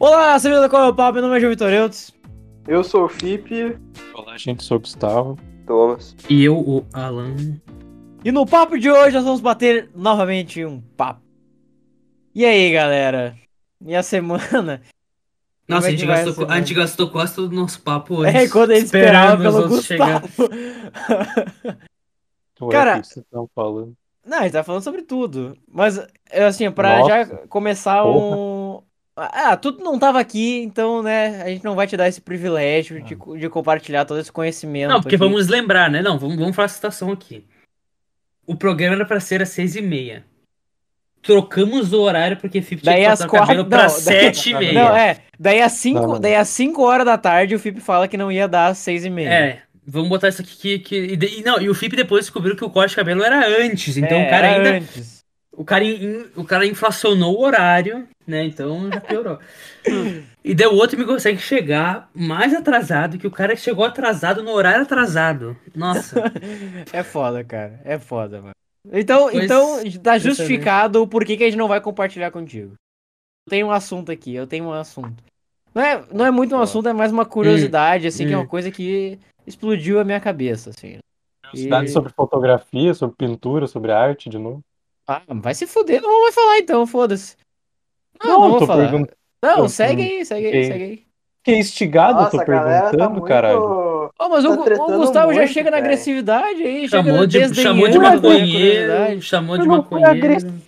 Olá, seja qual é o papo? Meu nome é João Vitor Eudes. Eu sou o Fipe. Olá, gente, sou o Gustavo. Thomas. E eu, o Alan. E no papo de hoje nós vamos bater novamente um papo. E aí, galera? E a semana? Nossa, é a gente, gastou, essa a gente semana? gastou quase todo o nosso papo hoje. É, quando ele esperava esperando pelo Gustavo. Ué, Cara- o que vocês estão falando? Não, a gente tá falando sobre tudo. Mas, é assim, pra Nossa, já começar um. Ah, tudo não tava aqui, então, né, a gente não vai te dar esse privilégio de, de compartilhar todo esse conhecimento. Não, porque aqui. vamos lembrar, né? Não, vamos, vamos falar a situação aqui. O programa era pra ser às seis e meia. Trocamos o horário porque Fip tinha Daí que passar o quatro. cabelo pra Não, daí- sete e meia. Não, é. Daí às 5 Não, não. daí às cinco horas da tarde o Felipe fala que não ia dar às 6 e meia. É, vamos botar isso aqui que. que e, não, e o Fip depois descobriu que o corte de cabelo era antes. Então É, o cara ainda. antes. O cara, in- o cara inflacionou o horário, né? Então já piorou. e daí o outro me consegue chegar mais atrasado que o cara que chegou atrasado no horário atrasado. Nossa. É foda, cara. É foda, mano. Então, Pois- então tá justificado o porquê que a gente não vai compartilhar contigo. Eu tenho um assunto aqui, eu tenho um assunto. Não é, não é muito um assunto, é mais uma curiosidade, assim, que é hum. uma coisa que explodiu a minha cabeça, assim. Cidade E- sobre fotografia, sobre pintura, sobre arte de novo. Ah, vai se fuder, não vou falar então, foda-se. Não, Não, não, vou tô falar. perguntando- Não, eu- segue aí, segue aí, segue aí. Que instigado, eu Nossa, tô tá perguntando, muito... caralho. Ô, mas Tá o, o Gustavo já muito, chega na velho. agressividade aí, chamou, chega de, chamou de maconheiro, chamou de maconheiro.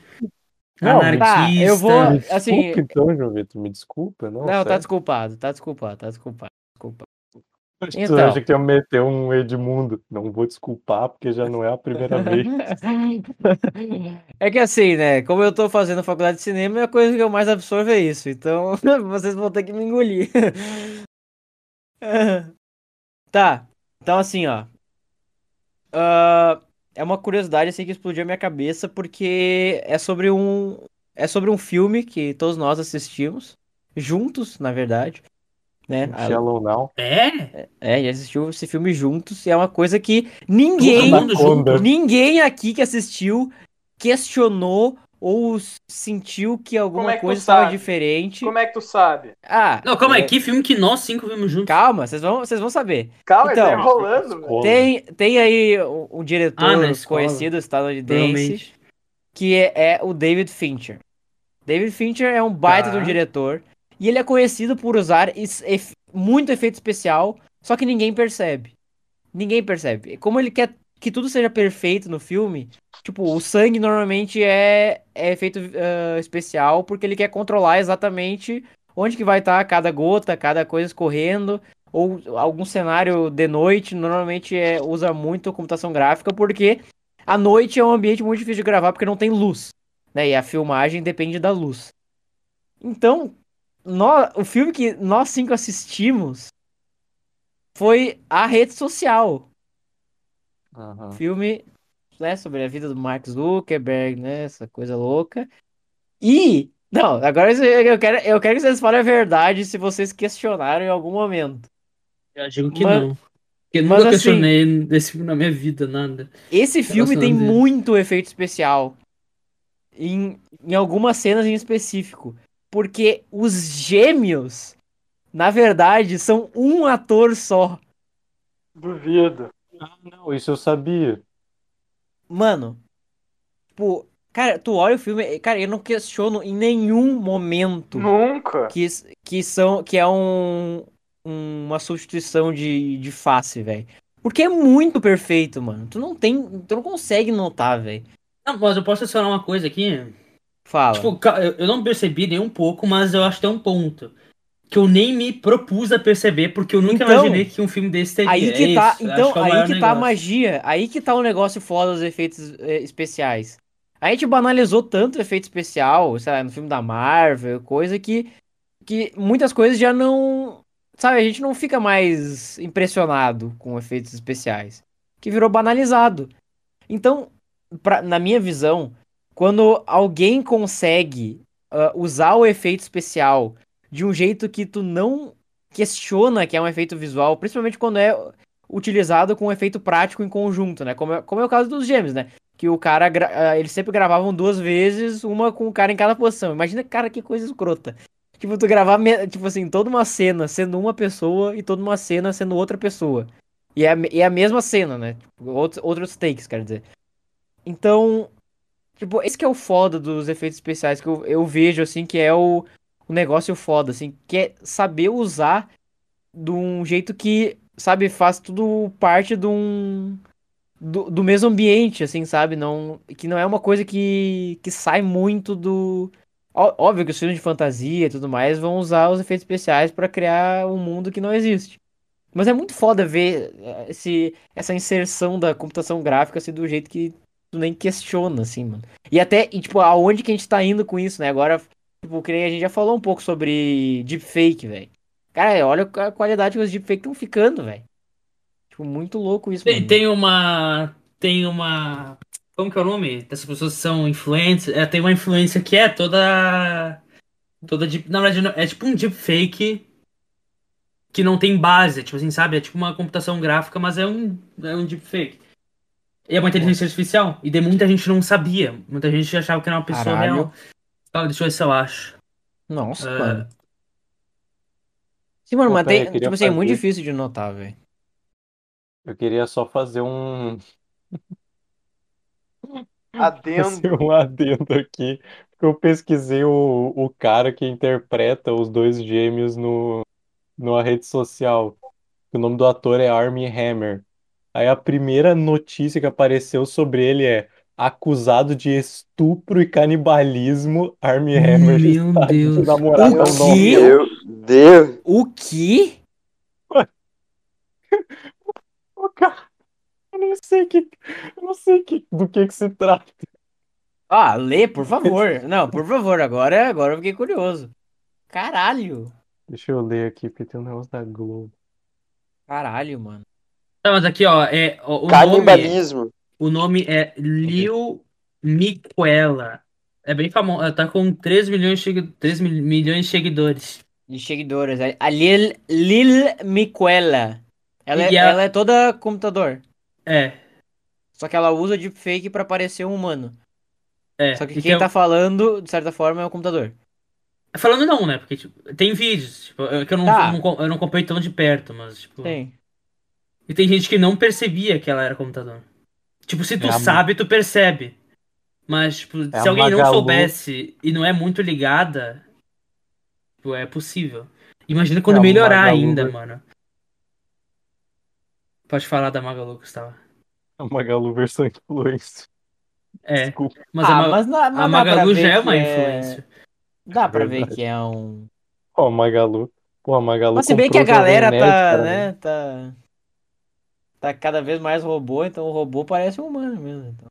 Não, anarquista. Tá, eu vou- Me assim- desculpa então, João Vitor, me desculpa. Não, Não, tá desculpado, tá desculpado, tá desculpado, desculpa. Então. acha que ia meter um Edmundo? Não vou desculpar, porque já não é a primeira vez. É que assim, né? Como eu tô fazendo faculdade de cinema, a coisa que eu mais absorvo é isso. Então, vocês vão ter que me engolir. Tá. Então, assim, ó. Ah, é uma curiosidade assim que explodiu a minha cabeça porque é sobre um é sobre um filme que todos nós assistimos juntos, na verdade, né? A- Shallow Now. É? É, já assistiu esse filme juntos e é uma coisa que ninguém. Ninguém aqui que assistiu questionou ou sentiu que alguma é que coisa estava diferente. Como é que tu sabe? Ah, Não, calma aí, é, que filme que nós cinco vimos juntos. calma, vocês vão, vocês vão saber. Calma, Então, tá enrolando, velho. escola. Tem, tem aí um, um Ah, diretor escola. conhecido estadunidense Provavelmente. que é, é o David Fincher. David Fincher é um baita de um Tá. diretor e ele é conhecido por usar es- ef- muito efeito especial, só que ninguém percebe. Ninguém percebe. Como ele quer que tudo seja perfeito no filme, tipo, o sangue normalmente é, é efeito ah, especial porque ele quer controlar exatamente onde que vai estar cada gota, cada coisa escorrendo, ou algum cenário de noite, normalmente é, usa muito computação gráfica porque a noite é um ambiente muito difícil de gravar porque não tem luz, né? E a filmagem depende da luz. Então, nó- o filme que nós cinco assistimos foi A Rede Social. Aham. Filme né, sobre a vida do Mark Zuckerberg, né? Essa coisa louca. E. Não, agora eu quero, eu quero que vocês falem a verdade se vocês questionaram em algum momento. Eu digo que Mas- não. Porque eu nunca assim- questionei desse filme na minha vida, nada. Esse filme tem Relacionando ele. muito efeito especial. Em, em algumas cenas em específico. Porque os gêmeos, na verdade, são um ator só. Duvido. Ah, não, isso eu sabia. Mano, tipo, cara, tu olha o filme, cara, eu não questiono em nenhum momento Nunca. que, que, são, que é um, uma substituição de, de face, velho. Porque é muito perfeito, mano. Tu não tem, tu não consegue notar, velho. Não, mas eu posso adicionar uma coisa aqui? Fala. Tipo, eu não percebi nem um pouco, mas eu acho que tem um ponto. Que eu nem me propus a perceber, porque eu nunca Então, imaginei que um filme desse teria. Aí É que tá, isso, então, que é aí que tá a negócio. magia, aí que tá o negócio foda dos efeitos eh, especiais. A gente banalizou tanto efeito especial, sei lá, no filme da Marvel, coisa que, que muitas coisas já não, sabe, a gente não fica mais impressionado com efeitos especiais, que virou banalizado. Então, pra, na minha visão, quando alguém consegue ah, usar o efeito especial de um jeito que tu não questiona que é um efeito visual, principalmente quando é utilizado com um efeito prático em conjunto, né? Como é, como é o caso dos gêmeos, né? Que o cara, ah, eles sempre gravavam duas vezes, uma com o cara em cada posição. Imagina, cara, que coisa escrota. Tipo, tu gravar, tipo assim, toda uma cena sendo uma pessoa e toda uma cena sendo outra pessoa. E é, a e é a mesma cena, né? Tipo, outros, outros takes, quer dizer. Então, tipo, esse que é o foda dos efeitos especiais que eu, eu vejo, assim, que é o, o negócio foda, assim, que é saber usar de um jeito que, sabe, faz tudo parte de um. Do, do mesmo ambiente, assim, sabe? Não, que não é uma coisa que, que sai muito do. Óbvio que os filmes de fantasia e tudo mais vão usar os efeitos especiais pra criar um mundo que não existe. Mas é muito foda ver eh, esse, essa inserção da computação gráfica assim, do jeito que tu nem questiona, assim, mano. E até, e, tipo, aonde que a gente tá indo com isso, né? Agora, tipo, que a gente já falou um pouco sobre deepfake, velho. Cara, olha a qualidade que os deepfake estão ficando, velho. Tipo, muito louco isso, Tem, mano. tem uma. Tem uma. Como que é o nome? Dessas pessoas que são influentes. É, tem uma influência que é toda. Toda deep, Na verdade, não- é tipo um deepfake que não tem base. Tipo assim, sabe? É tipo uma computação gráfica, mas é um, é um deepfake. E é uma inteligência artificial. E de muita gente não sabia. Muita gente achava que era uma pessoa Caralho. real. Calma, deixa eu ver se eu acho. Nossa, É. mano. Sim, mano, Pô, mas tem, tipo assim, é muito fazer- difícil de notar, velho. Eu queria só fazer um, Adendo. fazer um adendo aqui. Porque eu pesquisei o, o cara que interpreta os dois gêmeos no, numa rede social. O nome do ator é Armie Hammer. Aí a primeira notícia que apareceu sobre ele é acusado de estupro e canibalismo, Armie Hammer Meu está de Deus. namorada O ao quê? Meu Deus. O que? Ô, cara, eu não sei que, eu não sei que, do que que se trata. Ah, lê, por favor. Não, por favor, agora, agora eu fiquei curioso. Caralho. Deixa eu ler aqui, porque tem um negócio da Globo. Caralho, mano. Tá, mas aqui, ó. É, ó, o nome. Canibalismo. O nome é Liu Miquela. É bem famoso. Ela tá com 3 milhões de, segui- 3 mil- milhões de seguidores. De seguidores. A- A Lil, Lil Miquela. Ela, é, a- ela é toda computador. É, Só que ela usa deepfake pra parecer um humano. é. Só que E quem tá falando, de certa forma, é o computador. Falando não, né? Porque tipo, tem vídeos. Tipo, eu, que eu, não, Tá. eu, não, eu não tão de perto, mas tipo. Tem. E tem gente que não percebia que ela era computador. Tipo, se tu É a- sabe, tu percebe. Mas, tipo, É se alguém não Magalu. soubesse e não é muito ligada, tipo, é possível. Imagina quando É melhorar Magalu. ainda, mano. Pode falar da Magalu, Gustavo. A Magalu versão influencer. É, Desculpa. mas ah, a, Ma- mas, na, mas a Magalu já é uma influência. Dá pra Verdade. ver que é um. Ó, a Magalu. Pô, a Magalu Mas se bem que a galera tá, né, tá. Tá cada vez mais robô, então o robô parece um humano mesmo. então.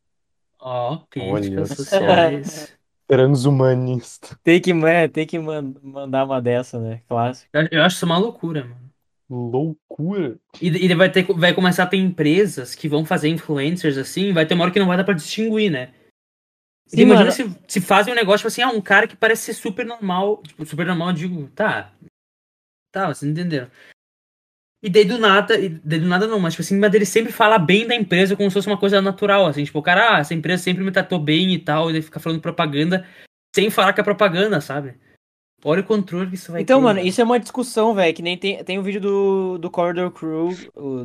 Ó, Olha críticas sociais. Transhumanista. Tem que, é, tem que man- mandar uma dessa, né? Clássico. Eu, acho isso uma loucura, mano. Loucura. E, e vai, ter, vai começar a ter empresas que vão fazer influencers assim, vai ter uma hora que não vai dar pra distinguir, né? Sim, Sim, imagina mano. se, se fazem um negócio, tipo assim, ah, um cara que parece ser super normal. Tipo, super normal, eu digo, tá. Tá, vocês entenderam. E daí do nada, e daí do nada não, mas tipo assim, mas ele sempre fala bem da empresa como se fosse uma coisa natural, assim, tipo, o cara, ah, essa empresa sempre me tratou bem e tal, e daí fica falando propaganda sem falar que é propaganda, sabe? Olha o controle que isso vai Então, ter, mano, isso é uma discussão, velho, que nem tem, tem o vídeo do, do Corridor Crew,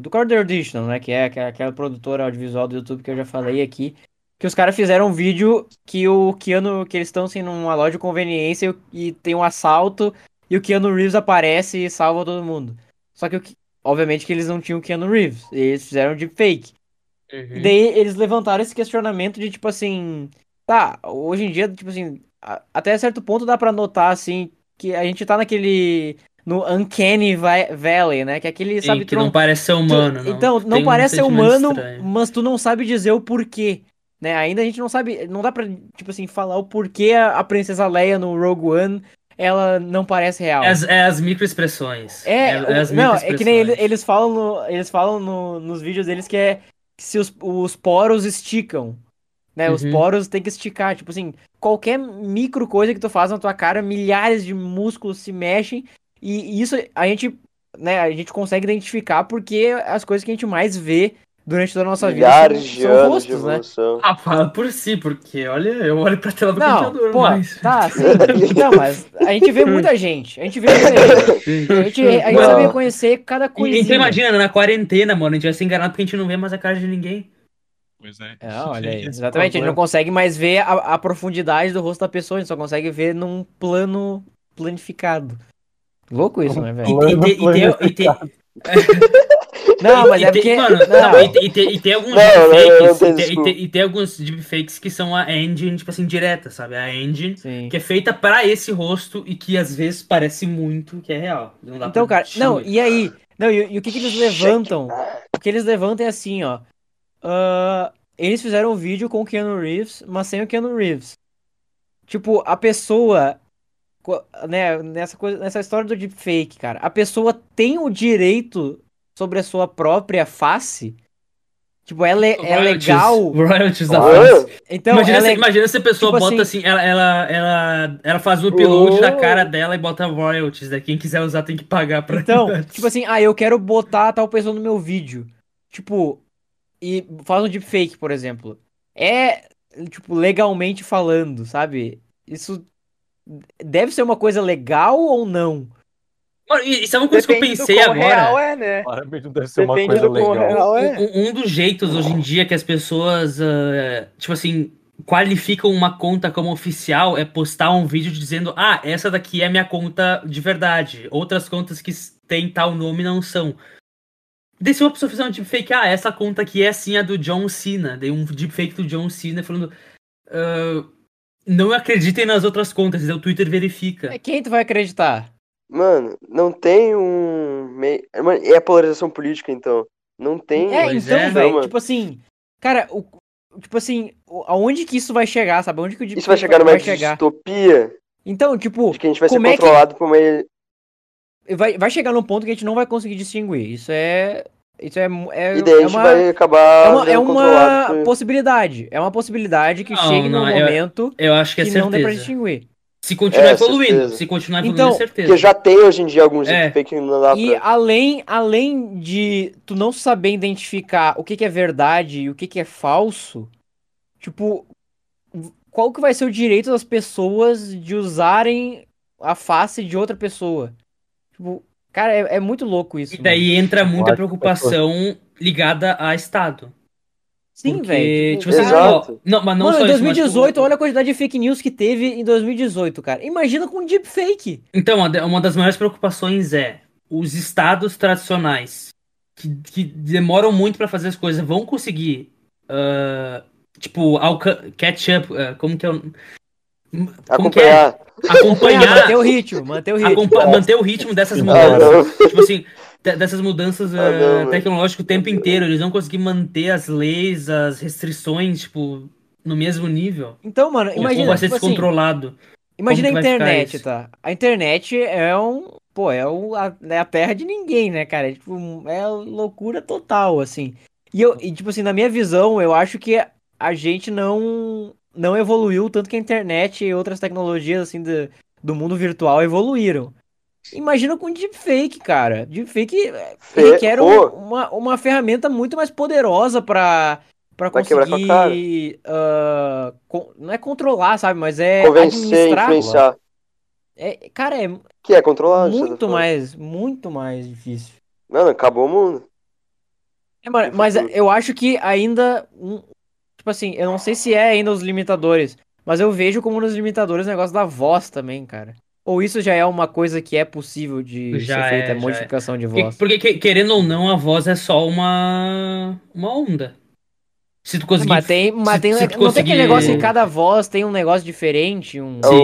do Corridor Digital, né, que é aquela, aquela produtora audiovisual do YouTube que eu já falei aqui, que os caras fizeram um vídeo que o Keanu, que eles estão assim numa loja de conveniência e, e tem um assalto e o Keanu Reeves aparece e salva todo mundo. Só que, o que- obviamente, que eles não tinham o Keanu Reeves, eles fizeram deepfake. Uhum. E daí eles levantaram esse questionamento de tipo assim, tá, hoje em dia, tipo assim, a- até certo ponto dá pra notar assim que a gente tá naquele no uncanny va- valley, né? Que é aquele, Sim, sabe, que tu não parece ser tu- humano, não. Então, não Tem parece ser humano, estranho. mas tu não sabe dizer o porquê. Né? Ainda a gente não sabe, não dá pra, tipo assim, falar o porquê a, a princesa Leia no Rogue One, ela não parece real. É as, é as microexpressões. É, é as o- não, é que nem ele- microexpressões. eles falam, no- eles falam no- nos vídeos deles que é que se os, os poros esticam, né? Os Uhum. poros tem que esticar, tipo assim, qualquer micro coisa que tu faz na tua cara, milhares de músculos se mexem e isso a gente, né, a gente consegue identificar porque as coisas que a gente mais vê durante toda a nossa Milhares vida de são, são anos de rostos, né? evolução. Ah, fala por si, porque olha, eu olho pra tela do Não, computador, pô, mas. tá, sim. Não, mas a gente vê muita gente. A gente vê muita gente. A gente, a gente sabe reconhecer cada E- coisinha. Então imagina, na quarentena, mano, a gente vai ser enganado porque a gente não vê mais a cara de ninguém. Pois é. É, olha aí. Exatamente, a gente não consegue mais ver a, a profundidade do rosto da pessoa, a gente só consegue ver num plano planificado. Louco isso, né, E, velho? E, e, tem- e tem- Não, mas e é tem- porque. Mano, não, não, e, tem- e tem- e tem alguns Não, não, não, deepfakes. não, e, tem, e, tem, alguns deepfakes que são a engine, tipo assim, direta, sabe? A engine Sim. que é feita pra esse rosto e que às vezes parece muito que é real. Não dá Então, pra cara, não, e aí? Não, e, e o que, que eles levantam? O que eles levantam é assim, ó. ah, eles fizeram um vídeo com o Keanu Reeves, mas sem o Keanu Reeves. Tipo, a pessoa. Né, nessa, coisa, nessa história do deepfake, cara, a pessoa tem o direito sobre a sua própria face. Tipo, é, le- é Royalties- legal. Royalties da face. Então, imagina, é se, le- imagina se a pessoa tipo bota assim- assim, ela, ela, ela, ela faz o upload Oh. da cara dela e bota royalties. Daí quem quiser usar tem que pagar pra Então, tipo assim, ah, eu quero botar tal pessoa no meu vídeo. Tipo, e faz um deepfake, por exemplo. É, tipo, legalmente falando, sabe? Isso deve ser uma coisa legal ou não? Mano, e, e sabe uma coisa que eu Depende pensei agora? real é, né? Claramente não deve ser uma Depende coisa do quão legal. real é. Um, um dos jeitos hoje em dia que as pessoas, ah, tipo assim, qualificam uma conta como oficial é postar um vídeo dizendo: Ah, essa daqui é minha conta de verdade. Outras contas que têm tal nome não são. Daí se uma pessoa fizer um deepfake, ah, essa conta aqui é assim a do John Cena. Daí um deepfake do John Cena falando. ah, não acreditem nas outras contas, o Twitter verifica. É quem tu vai acreditar? Mano, não tem um. mei- Mano, é a polarização política, então. Não tem. É, Pois então, é. velho, tipo assim, cara, o, tipo assim, aonde que isso vai chegar, sabe? Aonde que o Isso vai chegar numa vai chegar? distopia Então, tipo, de que a gente vai ser como é que- controlado por uma. vai, vai chegar num ponto que a gente não vai conseguir distinguir. Isso é. Isso é, é, E daí a é gente uma, vai acabar é uma, é uma controlado por- possibilidade. É uma possibilidade que Não, chegue num não, eu- momento Eu acho que é que não dê pra certeza. distinguir. Se continuar É, evoluindo, certeza. se continuar evoluindo, Então, é certeza. Porque já tem hoje em dia alguns É. deepfakes que não dá E pra. além, além de tu não saber identificar o que, que é verdade e o que, que é falso, tipo, qual que vai ser o direito das pessoas de usarem a face de outra pessoa? Tipo, cara, é, é muito louco isso. E daí entra muita preocupação ligada a Estado. Sim, Porque, velho. tipo assim, Exato. ó, não, mas não Mano, só em isso, mas, 2018, tipo, olha a quantidade de fake news que teve em 2018, cara. Imagina com deepfake. Então, uma da- uma das maiores preocupações é os estados tradicionais que, que demoram muito pra fazer as coisas vão conseguir, ah, tipo, catch up, ah, como que é o... Como que é? Acompanhar. Manter o ritmo, manter o ritmo. acompa- manter o ritmo dessas Ah, mudanças. não. tipo assim, dessas mudanças Ah, eh, não, mano. tecnológicas o tempo inteiro. Eles vão conseguir manter as leis, as restrições, tipo, no mesmo nível. Então, mano, Ou- imagina, ou vai ser tipo assim, descontrolado. imagina a internet, tá? A internet é um, pô, é, o, a, é a terra de ninguém, né, cara? É, tipo, é loucura total, assim. E eu, e, tipo assim, na minha visão, eu acho que a gente não não evoluiu tanto que a internet e outras tecnologias, assim, do, do mundo virtual evoluíram. Imagina com deepfake, cara. Deepfake é, Fe- requer um- uma, uma ferramenta muito mais poderosa tua cara. conseguir. ah, con- não é controlar, sabe? Mas é Convencer, influenciar. É, cara, é Que é controlar. muito mais, muito mais difícil. Mano, acabou o mundo. É, mano, mas eu acho que ainda. tipo assim, eu não sei se é ainda os limitadores, mas eu vejo como nos limitadores o negócio da voz também, cara. Ou isso já é uma coisa que é possível de Já ser feita, é, a já modificação de Porque, voz. porque, que- querendo ou não, a voz é só uma, uma onda. Se tu conseguir. Mas tem, mas se- tem, se tu não tem conseguir- aquele negócio em cada voz tem um negócio diferente, um, É Sim.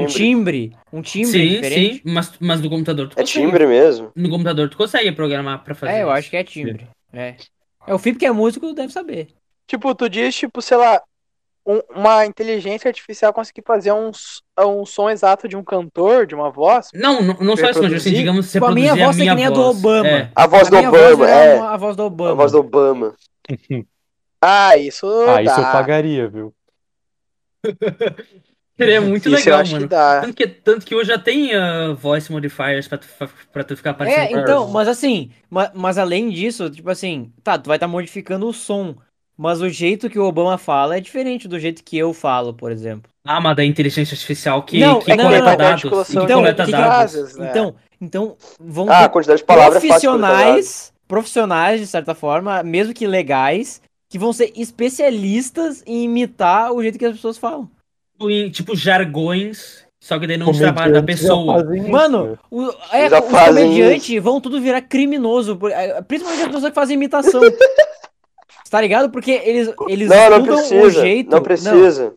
um timbre. timbre, um timbre Sim, diferente. sim, mas, mas no computador tu É consegue. timbre mesmo. No computador tu consegue programar pra fazer É, eu acho que é timbre. É. É o Felipe que é músico, deve saber. Tipo, tu diz, tipo, sei lá, um- uma inteligência artificial conseguir fazer um, um som exato de um cantor, de uma voz. Não, não, não só isso, mas assim, digamos, você Tipo, a minha voz é que nem a do. Obama. É. A voz A do minha Obama, voz é. uma- a voz do Obama. A voz do Obama. Ah, isso Ah, isso eu dá. pagaria, viu? Seria muito Isso eu legal, que mano. dá. Tanto que, tanto que hoje já tem ah, voice modifiers pra tu, pra tu ficar parecendo É, a então, mas assim, ma- mas, além disso, tipo assim, tá, tu vai estar modificando o som, mas o jeito que o Obama fala é diferente do jeito que eu falo, por exemplo. Ah, mas da inteligência artificial que, Não, que é que coleta não, não, dados. articulação que Então, coleta que dados. frases, né? Então, então vão Ah, quantidade de palavras é coletar dados. profissionais, profissionais de certa forma, mesmo que legais, que vão ser especialistas em imitar o jeito que as pessoas falam. Em, tipo jargões, só que daí não trabalho da pessoa. isso. Mano, o, é, os comediantes vão tudo virar criminoso, é, principalmente as pessoas que fazem imitação. tá ligado? Porque eles, eles Não, não mudam o precisa. jeito. Não precisa.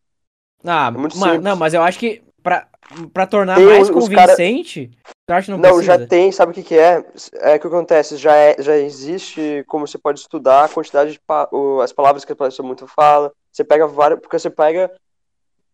Ah, É muito ma- simples. não, mas eu acho que pra, pra tornar Tem mais os cara- convincente, eu acho que não, Não, precisa. já tem, sabe o que que é? É o que acontece, já, é, já existe como você pode estudar a quantidade de pa- o- as palavras que a pessoa muito fala. Você pega várias, porque você pega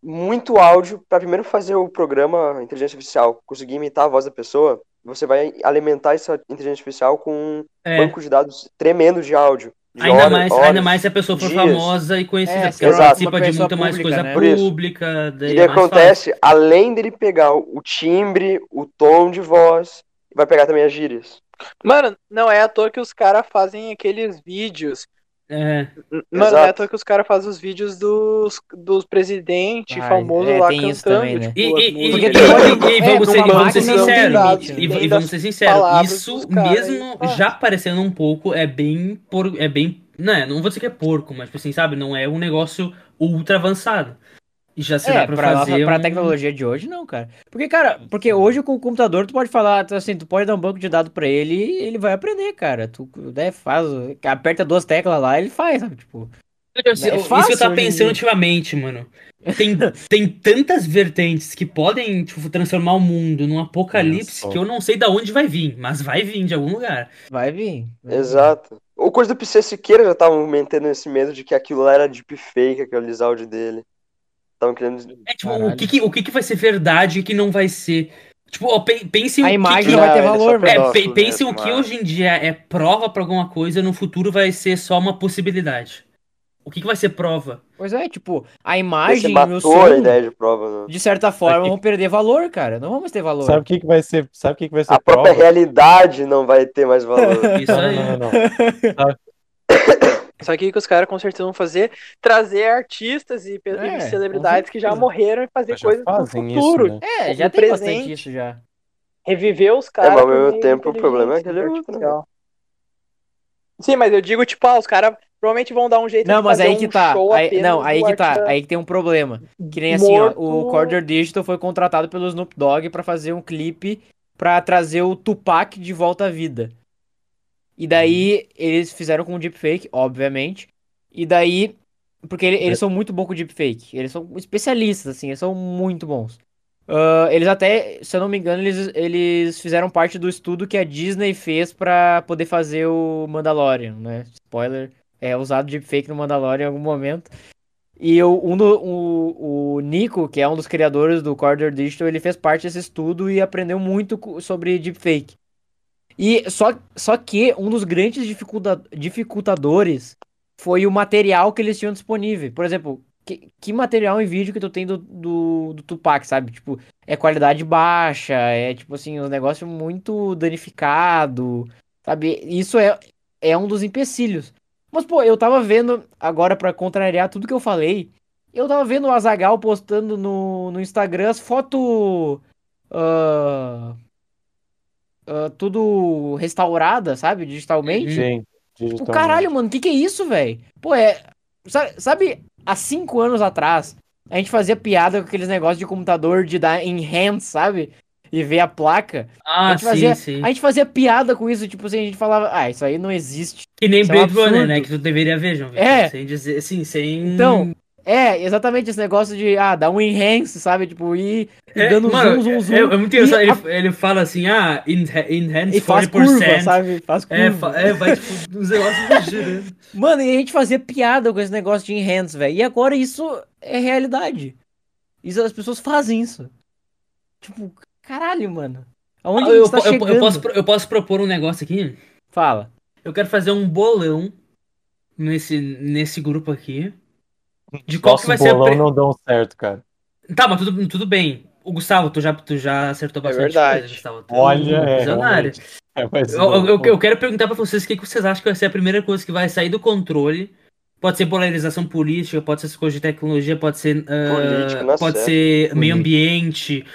muito áudio para primeiro fazer o programa inteligência artificial, conseguir imitar a voz da pessoa, você vai alimentar essa inteligência artificial com um É. banco de dados tremendo de áudio. Ainda, horas- mais, horas. ainda mais se a pessoa for dias. famosa e conhecida, É, porque ela participa de muito mais coisa né? Pública. Daí E é acontece, além dele pegar o timbre, o tom de voz, vai pegar também as gírias. Mano, não é à toa que os caras fazem aqueles vídeos. É, Mano, não é à Exato. toa que os caras fazem os vídeos dos, dos presidentes Ah, famosos é, lá tem cantando. isso também, né? tipo, E, e, e, e é, vamos, ser, vamos ser não sinceros. né? E, e das vamos ser sinceros. Isso, mesmo aí, já parecendo um pouco, é bem. Por, é bem. Né, não vou dizer que é porco, mas tipo assim, sabe? Não é um negócio ultra avançado. E já se É, dá pra, pra, fazer. pra um- tecnologia de hoje, não, cara. Porque, cara, porque hoje com o computador tu pode falar, assim, tu pode dar um banco de dados pra ele e ele vai aprender, cara. Tu né, faz, aperta duas teclas lá, ele faz, sabe? Tipo, Isso É isso que fácil eu tava pensando ultimamente, mano. Tem, tem tantas vertentes que podem tipo, transformar o mundo num apocalipse só. que eu não sei da onde vai vir, mas vai vir de algum lugar. vai vir. vai vir. Exato. Ou coisa do PC Siqueira já estavam mentendo esse medo de que aquilo lá era deepfake, aqueles áudios dele. Estavam querendo. É tipo, o que, que- o que, que vai ser verdade e o que não vai ser. Tipo, ó, pe- pense o A que imagem que- não vai ter é valor, pra É, pe- pense o que é. hoje em dia é prova pra alguma coisa, no futuro vai ser só uma possibilidade. O que, que vai ser prova? Pois é, tipo, a imagem e o som, a ideia de prova, né? de certa forma, vão perder valor, cara. Não vamos ter valor. Sabe o que, que vai ser? Sabe o que, que vai ser A própria prova? realidade não vai ter mais valor. Isso Não, aí. não, não, não. Só que o que os caras com certeza vão fazer trazer artistas e, É, e celebridades que já morreram e fazer já coisas pro fazem isso, futuro. né? É, já no tem bastante presente. isso já. Reviver os caras. mas ao mesmo tempo, o problema é que inteligência ele é outro, né? artificial. Sim, mas eu digo, tipo, ah, os caras provavelmente vão dar um jeito Não, de mas fazer aí um que tá. show Aí, não, aí que tá. Aí que tem um problema. Que nem assim, ó. O. Corder Digital foi contratado pelo Snoop Dogg pra fazer um clipe pra trazer o Tupac de volta à vida. E daí eles fizeram com deepfake, obviamente. E daí. Porque ele- eles são muito bons com deepfake. Eles são especialistas, assim, eles são muito bons. Ah, eles até, se eu não me engano, eles, eles fizeram parte do estudo que a Disney fez pra poder fazer o Mandalorian, né? Spoiler, é usado deepfake no Mandalorian em algum momento. E o, um do- o, o Nico, que é um dos criadores do Corridor Digital, ele fez parte desse estudo e aprendeu muito sobre deepfake. E só, só que um dos grandes dificulta- dificultadores foi o material que eles tinham disponível. Por exemplo, que, que material em vídeo que tu tem do, do, do Tupac, sabe? Tipo, é qualidade baixa, é tipo assim, um negócio muito danificado, sabe? Isso é, é um dos empecilhos. Mas, pô, eu tava vendo, agora pra contrariar tudo que eu falei, eu tava vendo o Azagal postando no, no Instagram as fotos. ah, ah, tudo restaurada, sabe? Digitalmente. Sim. Tipo, digitalmente. caralho, mano, que que é isso, velho? Pô, é. Sabe, sabe, há cinco anos atrás, a gente fazia piada com aqueles negócios de computador de dar enhance, sabe? E ver a placa. a, Ah, gente sim, fazia, sim. a gente fazia piada com isso, tipo assim, a gente falava, ah, isso aí não existe. Que nem Isso é um Blade Runner, né? Que tu deveria ver, João. É. Sem dizer, assim, sem. Então, é, exatamente esse negócio de, ah, dar um enhance, sabe? Tipo, ir, ir É, dando mano, zoom, zoom, zoom. É, é muito engraçado. e, Ele, a- ele fala assim, ah, enha- enhance e faz 40%. curva, sabe? Faz curva. É, fa- é, vai tipo, uns negócios girando. Mano, e a gente fazia piada com esse negócio de enhance, velho. E agora isso é realidade. Isso, as pessoas fazem isso. Tipo, caralho, mano. Aonde a Eu, tá eu- eu posso, eu posso propor um negócio aqui? Fala. Eu quero fazer um bolão nesse, nesse grupo aqui. De qual Nosso que vai ser a bolão pre- não dão certo, cara. Tá, mas tudo, tudo bem. O Gustavo, tu já, tu já acertou bastante verdade. coisa, Gustavo. Tu Olha, um é, visionário. É, mas Eu, eu- eu- quero perguntar pra vocês o que, que vocês acham que vai ser a primeira coisa que vai sair do controle. Pode ser polarização política, pode ser coisa de tecnologia, pode ser. ah, Política, na pode ser meio Política. ambiente,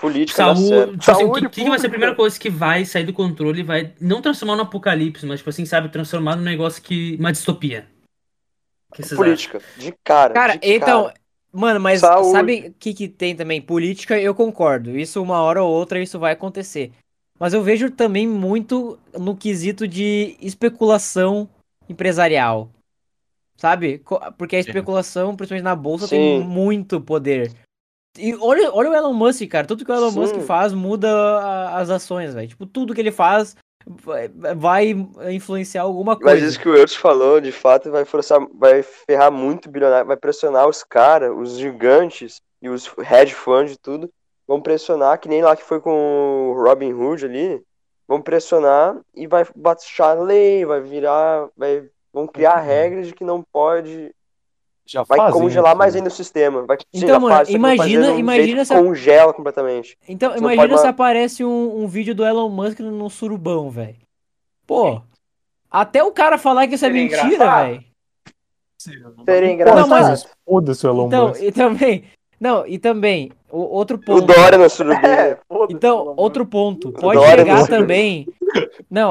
Política saúde. Tipo assim, o Saúde que, que vai ser a primeira coisa que vai sair do controle e vai não transformar no apocalipse, mas, tipo assim, sabe, transformar num negócio que. uma distopia. Vocês acham? Política. De cara. Cara, de então, cara. mano, mas Saúde. sabe o que, que tem também? Política, eu concordo. Isso uma hora ou outra isso vai acontecer. Mas eu vejo também muito no quesito de especulação empresarial. Sabe? Porque a especulação, principalmente na bolsa, tem Sim. muito poder. E olha, olha o Elon Musk, cara. Tudo que o Elon Sim. Musk faz muda a- as ações, velho. Tipo, tudo que ele faz vai, influenciar alguma Mas coisa. isso que o Euros falou, de fato, vai forçar, vai ferrar muito o bilionário, vai pressionar os caras, os gigantes e os hedge funds e tudo, vão pressionar, que nem lá que foi com o Robin Hood ali, vão pressionar e vai baixar a lei, vai virar, vai, vão criar Uhum. regras de que não pode, já vai fazem congelar mais né? ainda o sistema, vai Então, mano, faz, imagina- um imagina se congela completamente. Então, Você não imagina pode se aparece um, um vídeo do Elon Musk no, no surubão, velho. Pô, até o cara falar que isso é Seria mentira, engraçado. velho. Seria Não, engraçado. mas foda-se o Elon Então, Musk. e também. Não, e também, o, outro O ponto. Dória na surubinha. É, foda-se, Então, outro ponto. Pode chegar no- também. Não,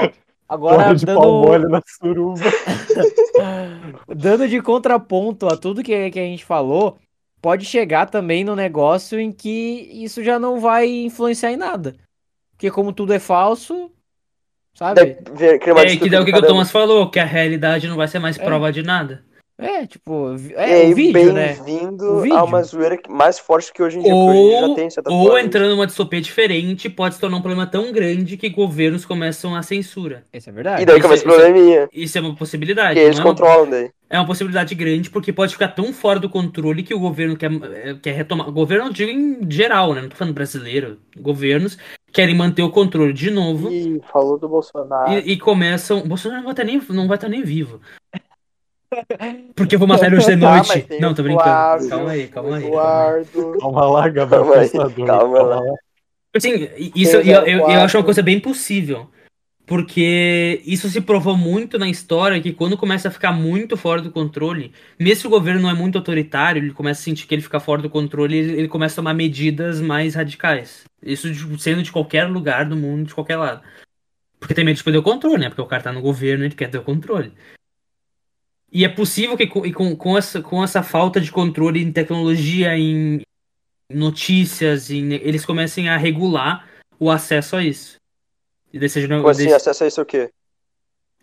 agora de dando, na suruba. dando de contraponto a tudo que, que a gente falou, pode chegar também no negócio em que isso já não vai influenciar em nada. Porque como tudo é falso, sabe? É, que distopia daí o que, que o. Thomas falou, que a realidade não vai ser mais É. prova de nada. É, tipo, E é aí, o vídeo, né? bem-vindo O a uma zoeira mais forte que hoje em dia, porque hoje em dia já Ou, tem certa ou forma. entrando numa distopia diferente, pode se tornar um problema tão grande que governos começam a censura. Isso é verdade. E daí Isso- começa o isso- probleminha, Isso é uma possibilidade. que eles não é uma- controlam daí. É uma possibilidade grande, porque pode ficar tão fora do controle que o governo quer, quer retomar. O governo, eu digo em geral, né? Não tô falando brasileiro. Governos querem manter o controle de novo Ih, falou do Bolsonaro. e, e começam. O Bolsonaro não vai estar nem, não vai estar nem vivo. Porque eu vou matar ele hoje de Tá, noite. tem não, tô brincando. Calma aí, calma aí. calma. Eduardo. Calma lá, Gabriel Calma aí, Pensador. calma lá. Assim, isso eu, eu, eu 04. acho uma coisa bem possível. Porque isso se provou muito na história que quando começa a ficar muito fora do controle, mesmo se o governo não é muito autoritário, ele começa a sentir que ele fica fora do controle, ele, ele começa a tomar medidas mais radicais. Isso de- sendo de qualquer lugar do mundo, de qualquer lado. Porque tem medo de perder o controle, né? Porque o cara tá no governo e ele quer ter o controle. E é possível que com, com, com, essa, com essa falta de controle em tecnologia, em notícias, em, eles comecem a regular o acesso a isso. E daí seja, Como assim, desse- acesso a isso é o quê?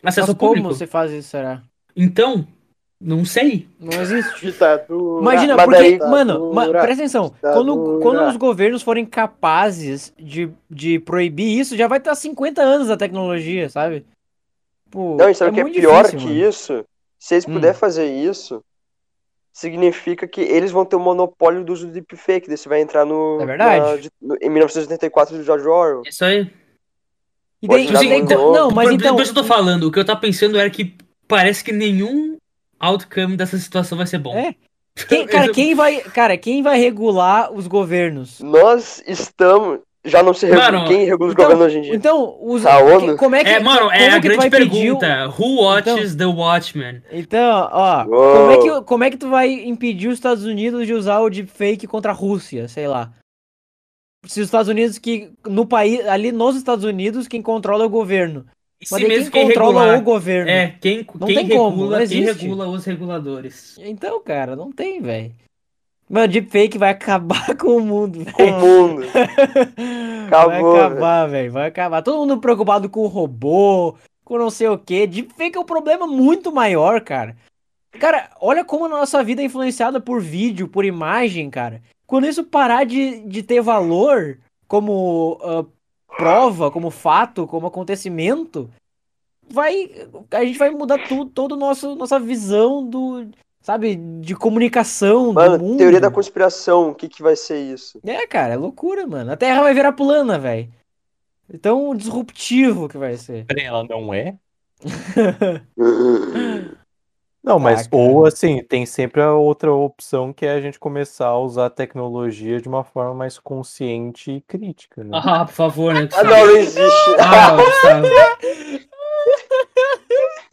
acesso Mas ao como público. você faz isso, será? Então, não sei. Não existe. Ditadura. Imagina, mas porque, daí- mano, ma- Ditadura. presta atenção. Quando, quando os governos forem capazes de, de proibir isso, já vai estar 50 anos a tecnologia, sabe? Pô, Não, e sabe o que é muito pior difícil, que mano. isso? Se eles Hum. puderem fazer isso, significa que eles vão ter o monopólio do uso do deepfake. Daí você vai entrar no, É verdade. na- de- no- em 1984 do George Orwell. Isso aí. E daí, e daí- virar co- não, mas Por- então. Por isso eu tô falando. O que eu tava pensando era que parece que nenhum outcome dessa situação vai ser bom. É. Quem, cara, quem vai, cara, quem vai regular os governos? Nós estamos. Já não se regula. Mano, Quem regula os então- governos hoje em dia? Então, os, A ONU? que- como é que É, mano, é como a grande pedir o- pergunta. Who watches the Watchmen? Então, ó, Uou. como é, que, como é que tu vai impedir os Estados Unidos de usar o deepfake contra a Rússia, sei lá? Se os Estados Unidos que no país, ali nos Estados Unidos, quem controla é o governo. E Mas mesmo quem quem controla regular? o governo. É, quem, Não quem tem como, regula, não quem existe. regula os reguladores. Então, cara, não tem, velho. Mano, deepfake vai acabar com o mundo, Com o velho. mundo. Vai acabar, velho. Vai acabar. Todo mundo preocupado com o robô, com não sei o quê. Deepfake é um problema muito maior, cara. Cara, olha como a nossa vida é influenciada por vídeo, por imagem, cara. Quando isso parar de, de ter valor como ah, prova, como fato, como acontecimento, vai. A gente vai mudar tudo, toda a nossa, nossa visão do. Sabe, de comunicação do Mano, mundo. teoria da conspiração, o que, que vai ser isso? É, cara, é loucura, mano. A Terra vai virar plana, velho. Tão disruptivo que vai ser. Peraí, ela não é? Não, mas Ah, ou assim, tem sempre a outra opção que é a gente começar a usar a tecnologia de uma forma mais consciente e crítica, né? Ah, por favor, né? Ah, não, não existe. Ah, Gustavo.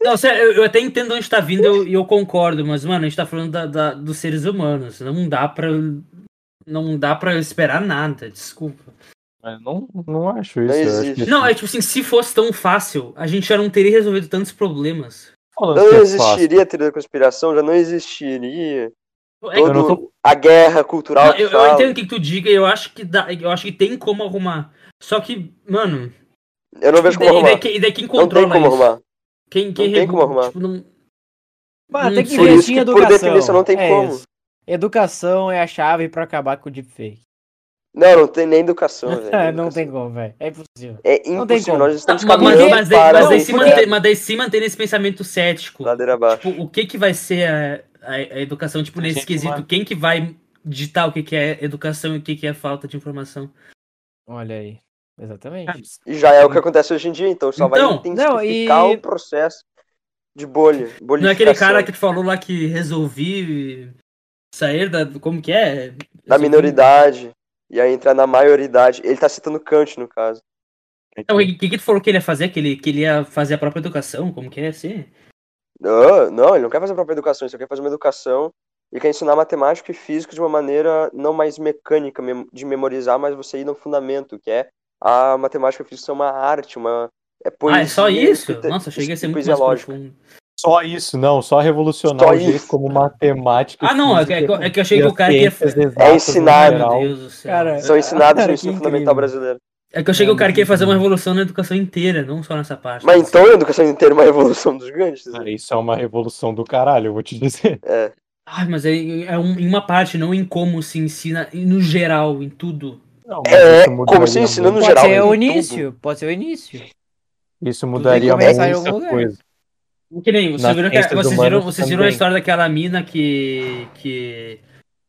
Não, sério, eu, eu até entendo onde tá vindo e eu, e eu concordo, mas, mano, a gente tá falando da, da- dos seres humanos. Não dá pra. Não dá pra esperar nada, desculpa. Mas não, não acho Não isso. eu acho que. Não, é tipo assim, se fosse tão fácil, a gente já não teria resolvido tantos problemas. Não que é existiria a teoria da conspiração, já não existiria. É Eu não Todo a guerra cultural Não, que eu, eu entendo o que tu diga e eu acho que dá, eu acho que tem como arrumar. Só que, mano, Eu não vejo e como daí, e daí arrumar. quem, e daí quem Não tem controla como isso? arrumar. Quem, quem tem como arrumar. Tipo, não- Mano, Hum, tem que investir em que, por educação. definição, não tem é como. isso. Educação é a chave pra acabar com o deepfake. Não, não tem nem educação, velho. não tem educação. como, velho. É impossível. É Não tem impossível. como. Nós estamos mas, mas, mas daí, para mas daí o se mantém, mas daí se mantém nesse pensamento cético. ladeira abaixo. Tipo, o que que vai ser a, a, a educação, tipo, nesse gente quesito? vai- Quem que vai digitar o que que é educação e o que que é falta de informação? Olha aí. Exatamente. E já é o que acontece hoje em dia, então só vai Então, intensificar não, e- o processo de bolha. Não é aquele cara que tu falou lá que resolvi sair da. Como que é? da Resolvi- minoridade e aí entrar na maioridade. Ele tá citando Kant, no caso. Não, o que, que tu falou que ele ia fazer? Que ele, que ele ia fazer a própria educação? Como que é assim? Não, não, ele não quer fazer a própria educação, ele só quer fazer uma educação. Ele quer ensinar matemática e física de uma maneira não mais mecânica de memorizar, mas você ir no fundamento, que é a matemática e a física são uma arte, uma é poesia. ah, é só isso? escrita- Nossa, achei que ia ser muito mais profundo. Só isso, não, só revolucionar Só o jeito isso. como matemática. Ah, não, é que, é que- é que eu achei que o cara que É ensinado. do céu. Cara, São ensinados Cara, no ensino fundamental brasileiro. É que eu achei que o cara É, queria fazer uma revolução na educação inteira, não só nessa parte. Mas então a educação inteira é uma revolução dos gigantes. né? Isso é uma revolução do caralho, eu vou te dizer. É. Ai, mas é, é um- em uma parte, não em como se ensina, e no geral, em tudo. Não, É, como se ensina no muito. Pode geral, ser em o tudo. início. Pode ser o início. Isso mudaria muita coisa. Que nem, vocês viram, que, vocês viram, vocês viram a história daquela mina que, que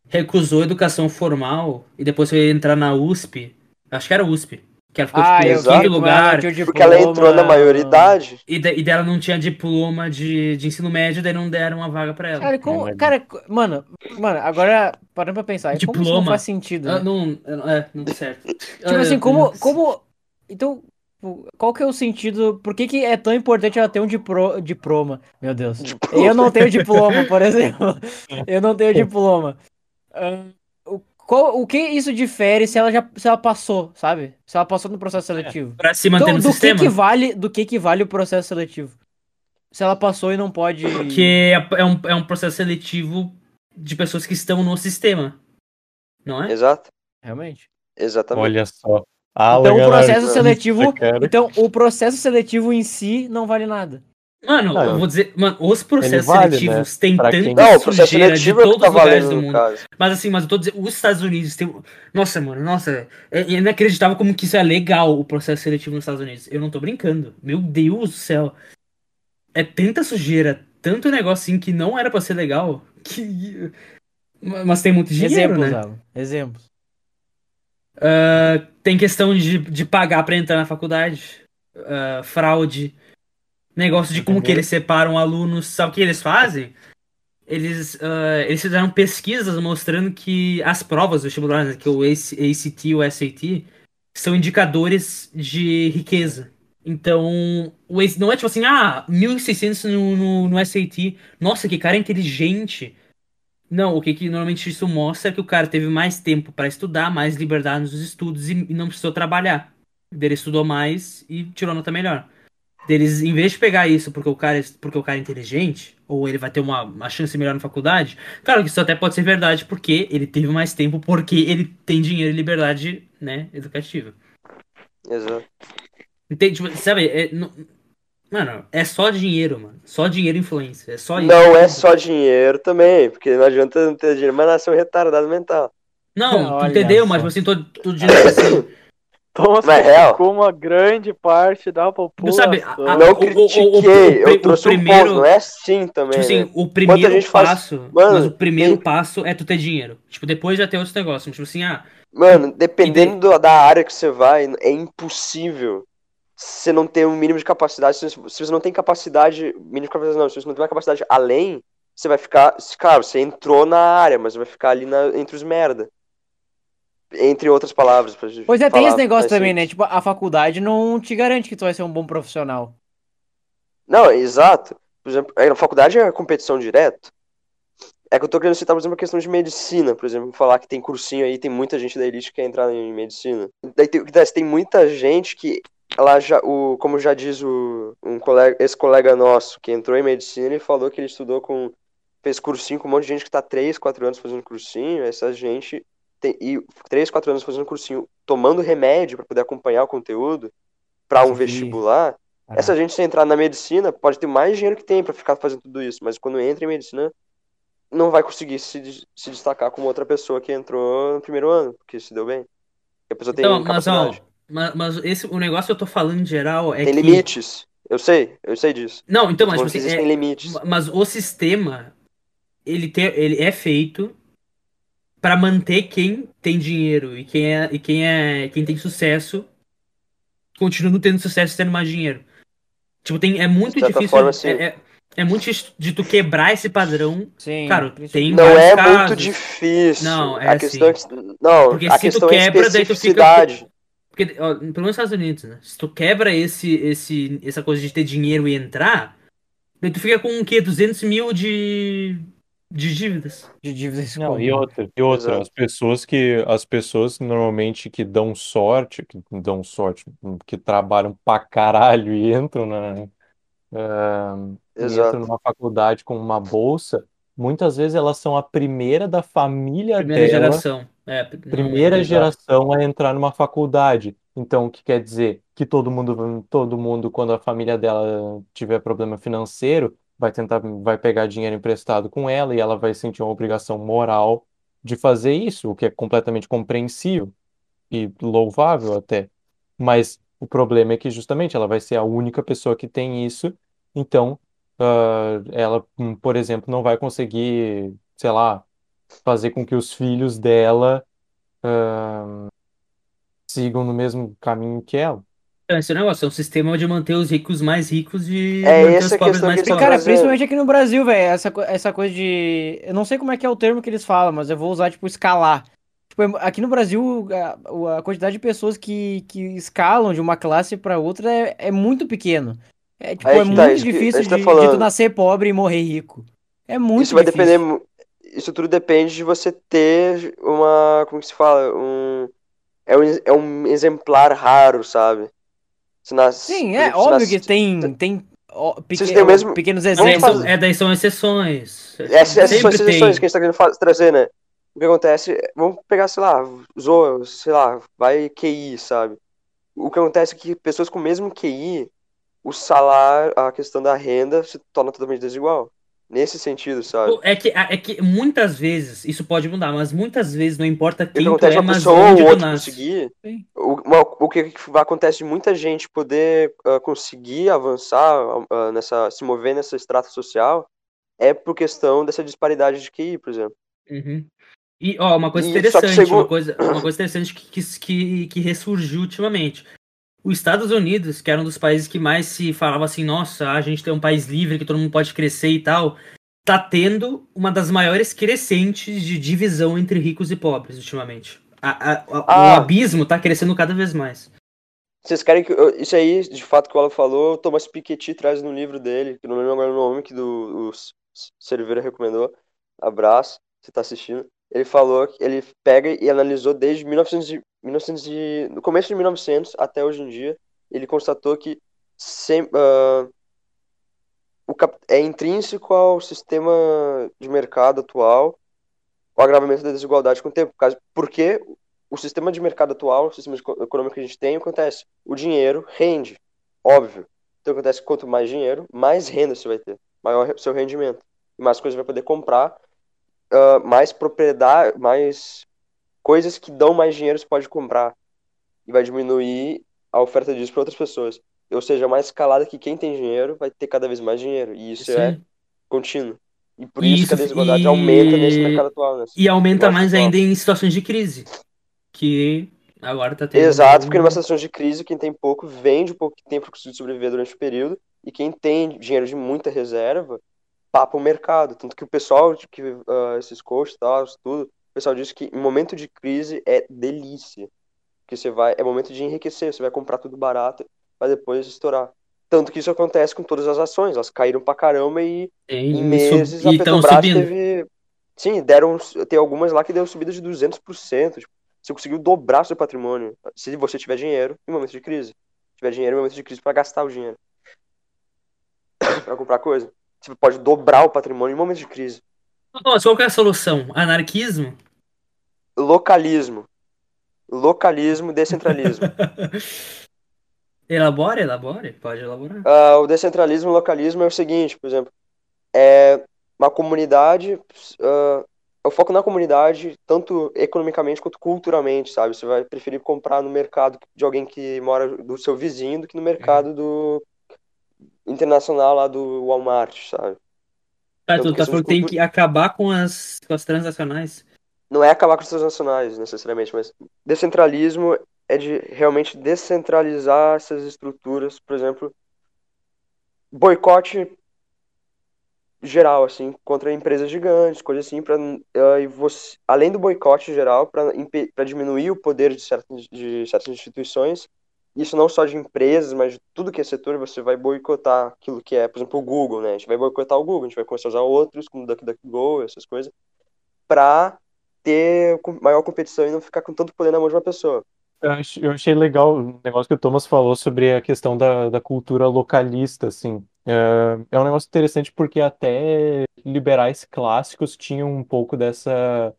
recusou educação formal e depois foi entrar na USP. Acho que era USP. Que ela ficou Ah, tipo, em quinto lugar. Porque ela entrou na diploma- maioridade. E, de, e dela não tinha diploma de, de ensino médio, daí não deram uma vaga pra ela. Cara, como, Não, cara, mano, mano, agora parando pra pensar, como isso não Diploma. faz sentido, Ah, né? não, é, não deu certo. Tipo assim, como, como, então, tipo, qual que é o sentido, por que que é tão importante ela ter um dipro, diploma? Meu Deus, eu não tenho diploma, por exemplo, eu não tenho diploma. Ah, o, qual, o que isso difere se ela já, se ela passou, sabe? Se ela passou no processo seletivo? Pra se manter Então, no do que sistema. que vale, do que que vale o processo seletivo? Se ela passou e não pode... Porque é, é um, é um processo seletivo de pessoas que estão no sistema. Não é? Exato. Realmente. Exatamente. Olha só. Ah, Então o processo seletivo, então o processo seletivo em si não vale nada. Mano, Não, eu vou dizer, mano, os processos vale, seletivos têm Pra tanta quem- Não, o processo sujeira de seletivo é todos tá os lugares do mundo. caso. Mas assim, mas eu tô dizendo, os Estados Unidos tem. Nossa, mano, nossa. É é inacreditável como que isso é legal, o processo seletivo nos Estados Unidos. Eu não tô brincando. Meu Deus do céu. É tanta sujeira, tanto negócio assim que não era pra ser legal. Que. Mas tem muito dinheiro, Exemplos, né? Alan. Exemplos. Ah, tem questão de, de pagar pra entrar na faculdade. Ah, fraude. Negócio de como que Entendeu? eles separam alunos. Sabe o que eles fazem? Eles, ah, eles fizeram pesquisas mostrando que as provas do vestibular, né, que o AC ACT e o SAT, são indicadores de riqueza. Então, o AC não é tipo assim, ah, 1.600 no, no, no SAT. Nossa, que cara inteligente. Não, o que, que normalmente isso mostra é que o cara teve mais tempo para estudar, mais liberdade nos estudos e, e não precisou trabalhar. Ele estudou mais e tirou nota melhor. Deles, em vez de pegar isso porque o cara, é- porque o cara é inteligente, ou ele vai ter uma, uma chance melhor na faculdade, claro que isso até pode ser verdade porque ele teve mais tempo, porque ele tem dinheiro e liberdade, né, educativa. Exato. Entende? Tipo, sabe, é, não- mano, é só dinheiro, mano. Só dinheiro e influência. É só isso. Não é só dinheiro também, porque não adianta não ter dinheiro, mas nascer um retardado mental. Não, tu Olha entendeu? só. Mas tipo assim, tô, tô dizendo que assim. Thomas Mas é real. uma grande parte da população. sabe, a- a- Não o- o- o- critiquei, o- o- eu o trouxe primeiro- um ponto, não é assim também, Tipo assim, né? o primeiro gente faz- passo. Mano, mas o primeiro tem- passo é tu ter dinheiro. Tipo, depois já tem outros negócios. Tipo assim, ah, Mano, dependendo do- da área que você vai, é impossível você não ter um mínimo de capacidade. Se, se você não tem capacidade, mínimo de capacidade não, se você não tem uma capacidade além, você vai ficar. Claro, você entrou na área, mas vai ficar ali na- entre os merda. Entre outras palavras. Pra Pois é, tem esse negócio também, simples. né? Tipo, a faculdade não te garante que tu vai ser um bom profissional. Não, exato. Por exemplo, aí na faculdade é competição direto. É que eu tô querendo citar, por exemplo, a questão de medicina, por exemplo, falar que tem cursinho aí, tem muita gente da elite que quer entrar em medicina. Daí tem, tem muita gente que ela já, o, como já diz o, um colega, esse colega nosso que entrou em medicina, ele falou que ele estudou com, fez cursinho com um monte de gente que tá 3, 4 anos fazendo cursinho, essa gente tem, e 3, 4 anos fazendo cursinho, tomando remédio para poder acompanhar o conteúdo para um Sim. vestibular. Caraca. Essa gente, se entrar na medicina, pode ter mais dinheiro que tem pra ficar fazendo tudo isso, mas quando entra em medicina, não vai conseguir se, se destacar como outra pessoa que entrou no primeiro ano, porque se deu bem. A pessoa tem Então, mas ó, mas, mas esse, o negócio que eu tô falando em geral é tem que. limites. Eu sei, eu sei disso. Não, então, mas Mas tipo assim, existem é- limites. mas o sistema ele, tem, ele é feito pra manter quem tem dinheiro e quem é e quem é quem tem sucesso continuando tendo sucesso e tendo mais dinheiro. Tipo, tem é muito difícil forma, sim. é, é, é muito difícil de tu quebrar esse padrão. Sim. Cara, tem Não é casos. muito difícil. Não, é a questão é que, não, Porque a se tu questão quebra, é daí tu fica-. Porque, ó, pelo menos nos Estados Unidos, né? Se tu quebra esse, esse, essa coisa de ter dinheiro e entrar, daí tu fica com o quê? 200 mil de, de dívidas. De dívidas Não, e outra, e outra, as pessoas que as pessoas normalmente que dão sorte, que dão sorte, que trabalham pra caralho e entram na Exato. entram numa faculdade com uma bolsa, muitas vezes elas são a primeira da família Primeira dela, geração. É, não- primeira Exato. geração a entrar numa faculdade. Então, o que quer dizer? Que todo mundo, todo mundo, quando a família dela tiver problema financeiro, vai tentar, vai pegar dinheiro emprestado com ela e ela vai sentir uma obrigação moral de fazer isso, o que é completamente compreensível e louvável até. Mas o problema é que justamente ela vai ser a única pessoa que tem isso, então ah, ela, hum, por exemplo, não vai conseguir, sei lá, fazer com que os filhos dela ah, sigam no mesmo caminho que ela. Esse é negócio, é um sistema de manter os ricos mais ricos e É manter essa os a pobres questão mais que pobres. cara, trazendo. principalmente aqui no Brasil, velho, essa, essa coisa de. Eu não sei como é que é o termo que eles falam, mas eu vou usar, tipo, escalar. Tipo, é- aqui no Brasil, a, a quantidade de pessoas que, que escalam de uma classe pra outra é, é muito pequeno. É, tipo, é que muito tá, que a difícil gente tá de, de tu falando. nascer pobre e morrer rico. É muito Isso vai difícil. depender. mu- Isso tudo depende de você ter uma. Como que se fala? Um. É um, é um exemplar raro, sabe? Se nasce, Sim, é se óbio nasce- que tem, tem ó, peque- Vocês têm o mesmo- pequenos exemplos. fazer- é, daí são exceções. Essas, essas são tem. que a gente tá querendo fa- trazer, né? O que acontece, é- vamos pegar, sei lá, Zoa, sei lá, vai QI, sabe? O que acontece é que pessoas com o mesmo QI, o salário, a questão da renda se torna totalmente desigual. Nesse sentido, sabe? É que, é que muitas vezes, isso pode mudar, mas muitas vezes não importa quem tu é, uma mas pessoa onde ou outra nasce. conseguir. Sim. O, o que acontece de muita gente poder ah, conseguir avançar ah, nessa, se mover nessa extrato social é por questão dessa disparidade de QI, por exemplo. Uhum. E, ó, uma coisa E- interessante, chegou- uma coisa, uma coisa interessante que, que, que ressurgiu ultimamente. Os Estados Unidos, que era um dos países que mais se falava assim, nossa, a gente tem um país livre que todo mundo pode crescer e tal, tá tendo uma das maiores crescentes de divisão entre ricos e pobres ultimamente. A- a- a- Ah. O abismo tá crescendo cada vez mais. Vocês querem que. eu- Isso aí, de fato, que o Alan falou, o Thomas Piketty traz no livro dele, que não lembro agora o nome, que do, o Cerveira recomendou. Abraço, você tá assistindo. Ele falou que ele pega e analisou desde 1900, e- 1900 no começo de 1900 até hoje em dia. Ele constatou que sem, ah, o cap- é intrínseco ao sistema de mercado atual o agravamento da desigualdade com o tempo. Porque o sistema de mercado atual, o sistema eco- econômico que a gente tem, acontece. O dinheiro rende, óbvio. Então acontece que quanto mais dinheiro, mais renda você vai ter, maior seu rendimento. Mais coisas vai poder comprar, ah, mais propriedade, mais coisas que dão mais dinheiro você pode comprar. E vai diminuir a oferta disso para outras pessoas. Ou seja, mais escalada que quem tem dinheiro vai ter cada vez mais dinheiro. E isso Isso é aí. contínuo. E por E isso, que a isso- desigualdade e- aumenta nesse mercado atual. Né? E aumenta mais atual. ainda em situações de crise. Que agora tá tendo. Exato, porque numa situação de crise, quem tem pouco vende o pouco que tem para conseguir sobreviver durante o período, e quem tem dinheiro de muita reserva papa o mercado. Tanto que o pessoal, que uh, esses coaches e tal, tudo, pessoal diz que momento de crise é delícia. Porque você vai, é momento de enriquecer, você vai comprar tudo barato para depois estourar. Tanto que isso acontece com todas as ações, elas caíram pra caramba e em meses e a Petrobras teve. Sim, deram. Tem algumas lá que deu subida de 200%. Tipo, você conseguiu dobrar seu patrimônio se você tiver dinheiro em momento de crise. Se tiver dinheiro em momento de crise para gastar o dinheiro. para comprar coisa. Você pode dobrar o patrimônio em momento de crise. Nossa, qual é a solução? Anarquismo? Localismo. Localismo, descentralismo. elabore, elabore, pode elaborar. Uh, o descentralismo e o localismo é o seguinte, por exemplo, é uma comunidade, uh, eu foco na comunidade, tanto economicamente quanto culturalmente, sabe? Você vai preferir comprar no mercado de alguém que mora do seu vizinho do que no mercado do internacional lá do Walmart, sabe? Ah, tu tá falando que tem que acabar com as, com as transacionais? Não é acabar com as transacionais, necessariamente, mas descentralismo é de realmente descentralizar essas estruturas, por exemplo, boicote geral, assim, contra empresas gigantes, coisa assim, para uh, eh, você, além do boicote geral, para diminuir o poder de certas, de certas instituições, isso não só de empresas, mas de tudo que é setor, você vai boicotar aquilo que é, por exemplo, o Google, né? A gente vai boicotar o Google, a gente vai começar a usar outros, como DuckDuckGo, essas coisas, para ter maior competição e não ficar com tanto poder na mão de uma pessoa. Eu achei legal o negócio que o Thomas falou sobre a questão da, da cultura localista, assim. É, é um negócio interessante porque até liberais clássicos tinham um pouco dessa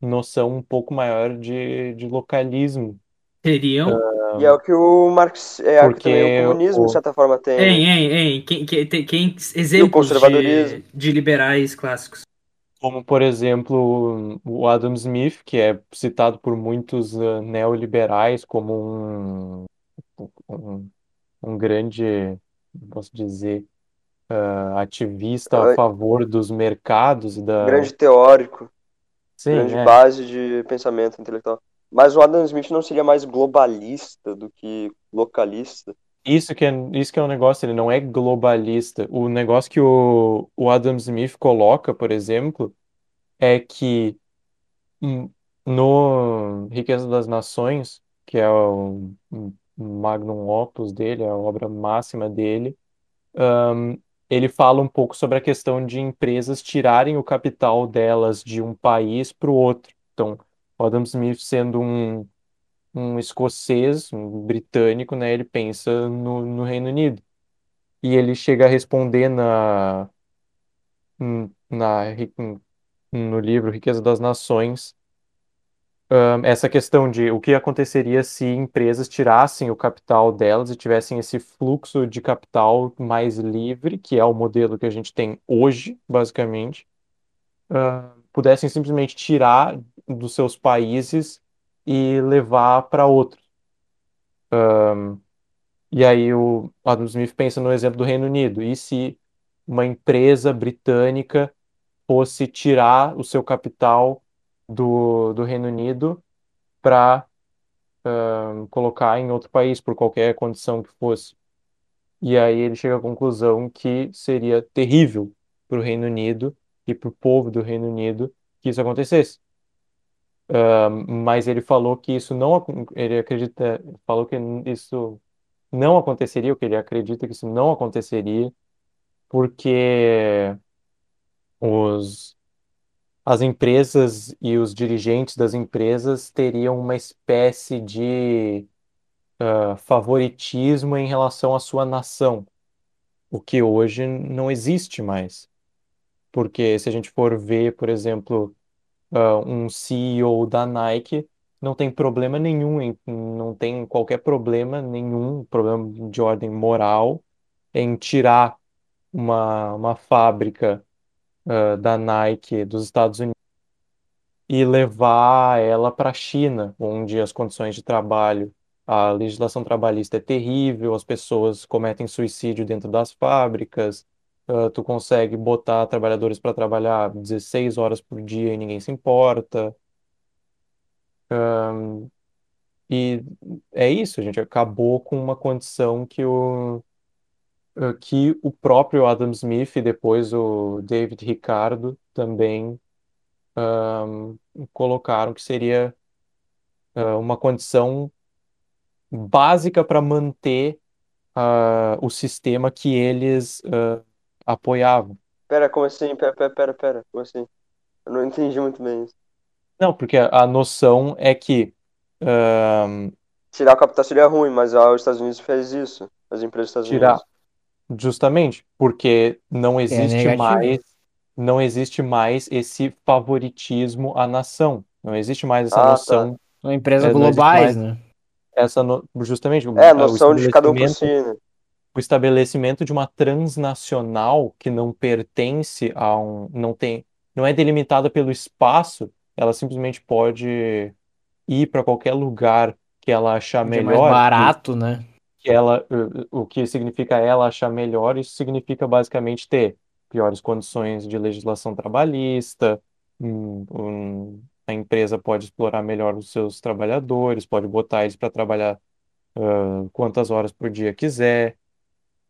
noção um pouco maior de, de localismo. Teriam? E é o que o Marx, é o que também o comunismo, o- de certa forma, tem. Hein, hein, hein. Quem, quem, tem- quem, exemplos de, de liberais clássicos. Como, por exemplo, o Adam Smith, que é citado por muitos uh, neoliberais como um, um, um grande, posso dizer, uh, ativista a favor dos mercados da... Grande teórico, Sim, grande é. base de pensamento intelectual. Mas o Adam Smith não seria mais globalista do que localista. Isso que é, isso que é um negócio, ele não é globalista. O negócio que o, o Adam Smith coloca, por exemplo, é que no Riqueza das Nações, que é o magnum opus dele, a obra máxima dele, hum, ele fala um pouco sobre a questão de empresas tirarem o capital delas de um país para o outro. Então, Adam Smith sendo um um escocês, um britânico, né? Ele pensa no, no Reino Unido. E ele chega a responder na, na, no livro Riqueza das Nações um, essa questão de o que aconteceria se empresas tirassem o capital delas e tivessem esse fluxo de capital mais livre, que é o modelo que a gente tem hoje, basicamente, uh, pudessem simplesmente tirar dos seus países e levar para outros. Um, e aí o Adam Smith pensa no exemplo do Reino Unido. E se uma empresa britânica fosse tirar o seu capital do, do Reino Unido para um, colocar em outro país, por qualquer condição que fosse. E aí ele chega à conclusão que seria terrível para o Reino Unido e para o povo do Reino Unido que isso acontecesse. Mas ele falou que isso não ele acredita falou que isso não aconteceria, o que ele acredita que isso não aconteceria, porque os as empresas e os dirigentes das empresas teriam uma espécie de uh, favoritismo em relação à sua nação, o que hoje não existe mais. Porque se a gente for ver, por exemplo, uh, um CEO da Nike não tem problema nenhum, em, não tem qualquer problema nenhum, problema de ordem moral, em tirar uma, uma fábrica uh, da Nike dos Estados Unidos e levar ela para a China, onde as condições de trabalho, a legislação trabalhista é terrível, as pessoas cometem suicídio dentro das fábricas, Uh, tu consegue botar trabalhadores para trabalhar 16 horas por dia e ninguém se importa. Um, e é isso, a gente acabou com uma condição que o, uh, que o próprio Adam Smith e depois o David Ricardo também colocaram que seria uma condição básica para manter o sistema que eles apoiavam. Pera, como assim? Pera, pera, pera, pera, como assim? Eu não entendi muito bem isso. Não, porque a, a noção é que um, Tirar o capital seria ruim, mas ah, os Estados Unidos fez isso. As empresas dos Estados tirar Unidos. justamente porque não existe negativo. mais não existe mais esse favoritismo à nação. Não existe mais essa Ah, tá. noção, São empresas É, globais, mais- né? essa no- justamente É, a o noção de cada um por si, né? O estabelecimento de uma transnacional que não pertence a um, não tem, não é delimitada pelo espaço, ela simplesmente pode ir para qualquer lugar que ela achar Que é mais melhor, barato, né? que ela, o que significa ela achar melhor, isso significa basicamente ter piores condições de legislação trabalhista, um- um- a empresa pode explorar melhor os seus trabalhadores, pode botar eles para trabalhar ah, quantas horas por dia quiser.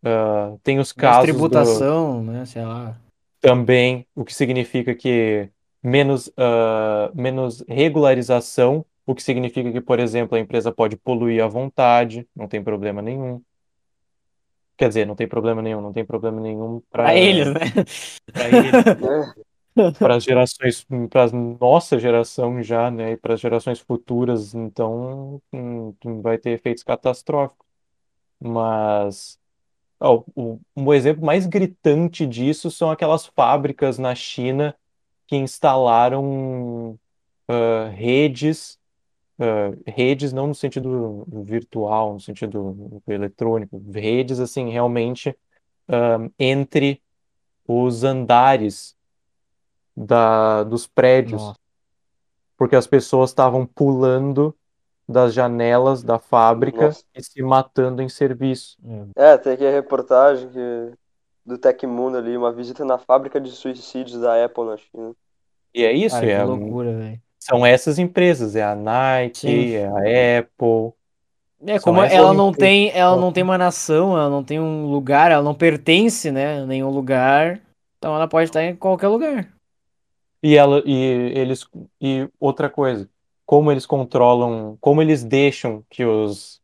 Ah, tem os Mais casos do- tributação, né? Sei lá. também, o que significa que menos, ah, menos regularização, o que significa que, por exemplo, a empresa pode poluir à vontade, não tem problema nenhum. Quer dizer, não tem problema nenhum, não tem problema nenhum para eles, né? para eles, É, para as gerações, para nossa geração já, né, e para as gerações futuras, então hum, vai ter efeitos catastróficos. Mas o, um exemplo mais gritante disso são aquelas fábricas na China que instalaram ah, redes, ah, redes não no sentido virtual, no sentido eletrônico, redes assim realmente ah, entre os andares da, dos prédios, Nossa. porque as pessoas estavam pulando das janelas da fábrica Nossa. e se matando em serviço. É, tem aqui a reportagem que, do Tecmundo ali, uma visita na fábrica de suicídios da Apple na China. E é isso, que é, loucura, velho. são essas empresas, é a Nike, Sim. é a Apple. É, como ela não tem, ela não tem uma nação, ela não tem um lugar, ela não pertence, né, a nenhum lugar. Então ela pode estar em qualquer lugar. E ela e eles e outra coisa, como eles controlam, como eles deixam que os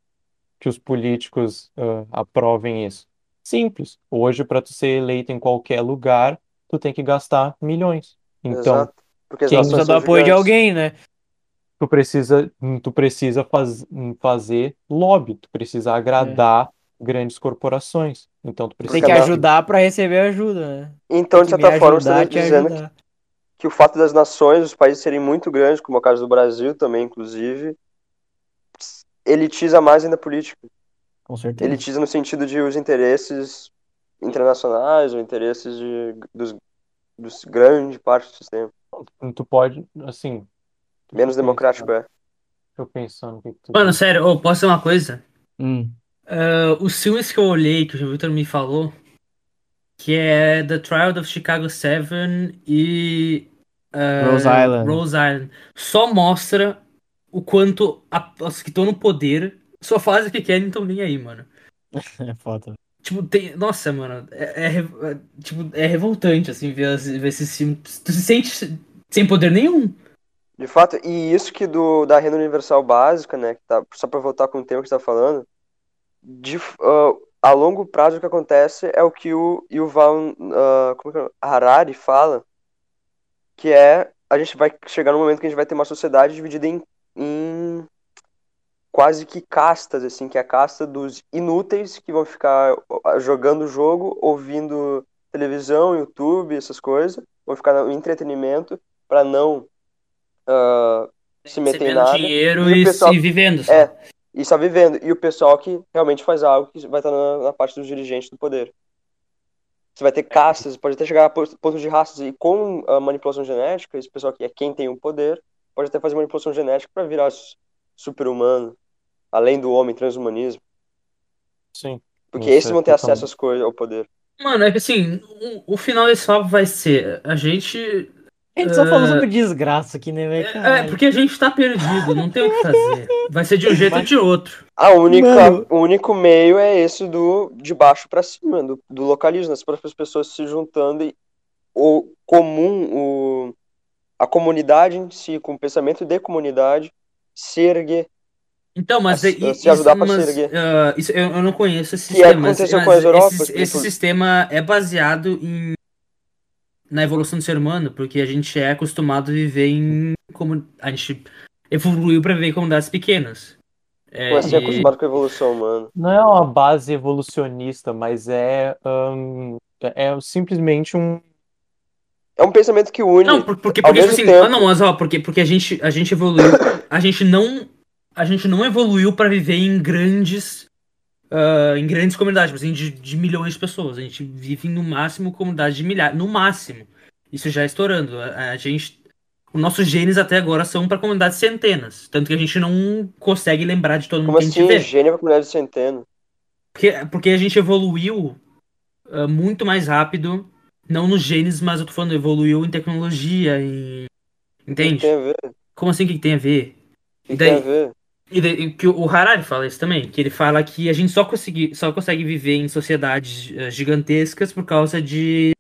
que os políticos ah, aprovem isso? Simples. Hoje, para tu ser eleito em qualquer lugar, tu tem que gastar milhões. Então, Exato. Porque quem Precisa do apoio de gigantes. alguém, né? tu precisa tu precisa faz, fazer lobby, tu precisa agradar grandes corporações. Então, tu Tem precisa que Cada- ajudar pra receber ajuda, né? Então, de Tem que certa forma, você está te dizendo que. Que o fato das nações, os países serem muito grandes, como é o caso do Brasil também, inclusive, elitiza mais ainda a política. Com certeza. Elitiza no sentido de os interesses internacionais ou interesses de, dos, dos grande parte do sistema. tu pode, assim, Menos deixa eu democrático é. Eu pensar no que tu Mano, sério, posso dizer uma coisa? Hum. Ah, os filmes que eu olhei, que o João Vitor me falou, que é The Trial of Chicago 7 e ah, Rose Island. Rose Island, só mostra o quanto a- os que estão no poder só fazem o que querem e não estão nem aí, mano. É foda. Tipo, tem. Nossa, mano, é, é é, tipo, é revoltante, assim, ver, ver esses filmes. Tu se sente sem poder nenhum. De fato, e isso que do, da renda universal básica, né, que tá, só para voltar com o tema que você tá falando, de, ah, a longo prazo o que acontece é o que o Yuval como é é? Harari fala, que é a gente vai chegar num momento que a gente vai ter uma sociedade dividida em, em quase que castas, assim, que é a casta dos inúteis que vão ficar ah, jogando o jogo, ouvindo televisão, YouTube, essas coisas, vão ficar no entretenimento para não ah, se meter em nada. dinheiro E e, pessoal- se vivendo. só. É. E só vivendo. E o pessoal que realmente faz algo que vai estar na, na parte dos dirigentes do poder. Você vai ter castas, pode até chegar a po- ponto de raças. E com a manipulação genética, esse pessoal que é quem tem o poder, pode até fazer manipulação genética para virar su- super-humano, além do homem, transhumanismo. Sim. Porque esses vão ter acesso às coisas, ao poder. Mano, é que assim, o, o final desse papo vai ser: a gente A gente só falou sobre desgraça aqui, né, velho? É, Caralho. porque a gente tá perdido, não tem o que fazer. Vai ser de um jeito ou de outro. A única, Mano. o único meio é esse do de baixo pra cima, do, do localismo, as próprias pessoas se juntando e o comum, o, a comunidade em si, com o pensamento de comunidade, se erguer. Então, mas é- i- se ajudar pra mas, se erguer. ah, isso, eu, eu não conheço esse Que é o sistema. que mas, aconteceu mas com as Europas, esse, esse exemplo. sistema é baseado em na evolução do ser humano, porque a gente é acostumado a viver em como a gente evoluiu para viver em comunidades pequenas. É, Mas assim, e- acostumado com a evolução humana. Não é uma base evolucionista, mas é, hum, é simplesmente um. É um pensamento que une. Não, por- porque, ao porque tipo mesmo assim, tempo- ah, não, mas ó, porque, porque a gente, a gente evoluiu, a gente não, a gente não evoluiu para viver em grandes, ah, em grandes comunidades, tipo assim, de, de milhões de pessoas. A gente vive no máximo comunidades de milhares, no máximo. Isso já estourando. A, a gente, os nossos genes até agora são para comunidades centenas, tanto que a gente não consegue lembrar de todo mundo Como que a gente assim? vê. Gênio pra comunidade de centeno. Porque, porque a gente evoluiu ah, muito mais rápido, não nos genes, mas eu tô falando, evoluiu em tecnologia, em... O que Entende? tem a ver? Como assim, o que que tem a ver? que E tem a daí, ver? E daí- e que o Harari fala isso também, que ele fala que a gente só consegue, só consegue viver em sociedades eh, gigantescas por causa de,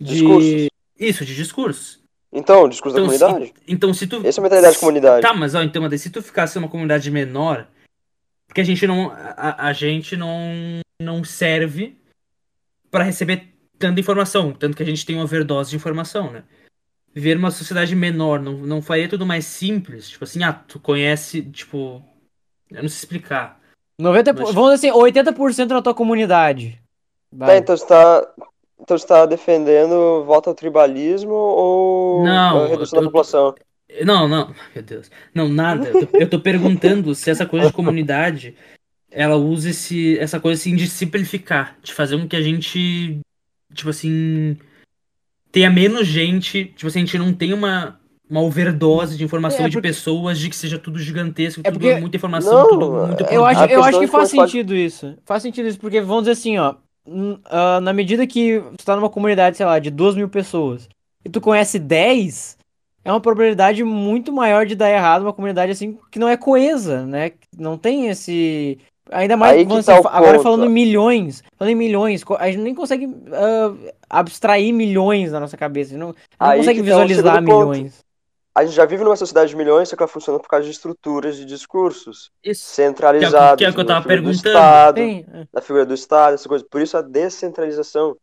de... Discursos. Isso, de discursos. Então, discurso da Então, se, comunidade. então, se tu... Essa é a mentalidade de comunidade. Tá, mas ó, então, mas se tu ficasse numa comunidade menor, porque a gente não, a, a gente não, não serve pra receber tanta informação, tanto que a gente tem uma overdose de informação, né? Viver numa sociedade menor não, não faria tudo mais simples? Tipo assim, ah, tu conhece, tipo, eu não sei explicar. 90, Mas- Vamos dizer assim, 80% da tua comunidade. Tá, então você tá. Então você tá defendendo volta ao tribalismo ou Não, a redução eu- da população? Não, não, meu Deus. Não, nada. Eu tô, eu tô perguntando se essa coisa de comunidade, ela usa esse, essa coisa assim de simplificar, de fazer com que a gente, tipo assim, tenha menos gente, tipo assim, a gente não tenha uma, uma overdose de informação É, de porque- pessoas, de que seja tudo gigantesco, É tudo porque- muita informação, Não, tudo muito Eu acho, eu acho que faz pode- sentido isso. Faz sentido isso, porque vamos dizer assim, ó. ah, na medida que tu tá numa comunidade, sei lá, de duas mil pessoas, e tu conhece 10, é uma probabilidade muito maior de dar errado uma comunidade assim que não é coesa, né? Que Não tem esse. Ainda mais, tá agora ponto. falando em milhões, falando em milhões, a gente nem consegue ah, abstrair milhões na nossa cabeça, a gente não, não consegue tá visualizar segundo ponto. A gente já vive numa sociedade de milhões, só que ela funciona por causa de estruturas de discursos Isso. centralizados Que é o que eu na tava figura do perguntando. Estado, Tem, é, na figura do Estado, essa coisa. Por isso a descentralização.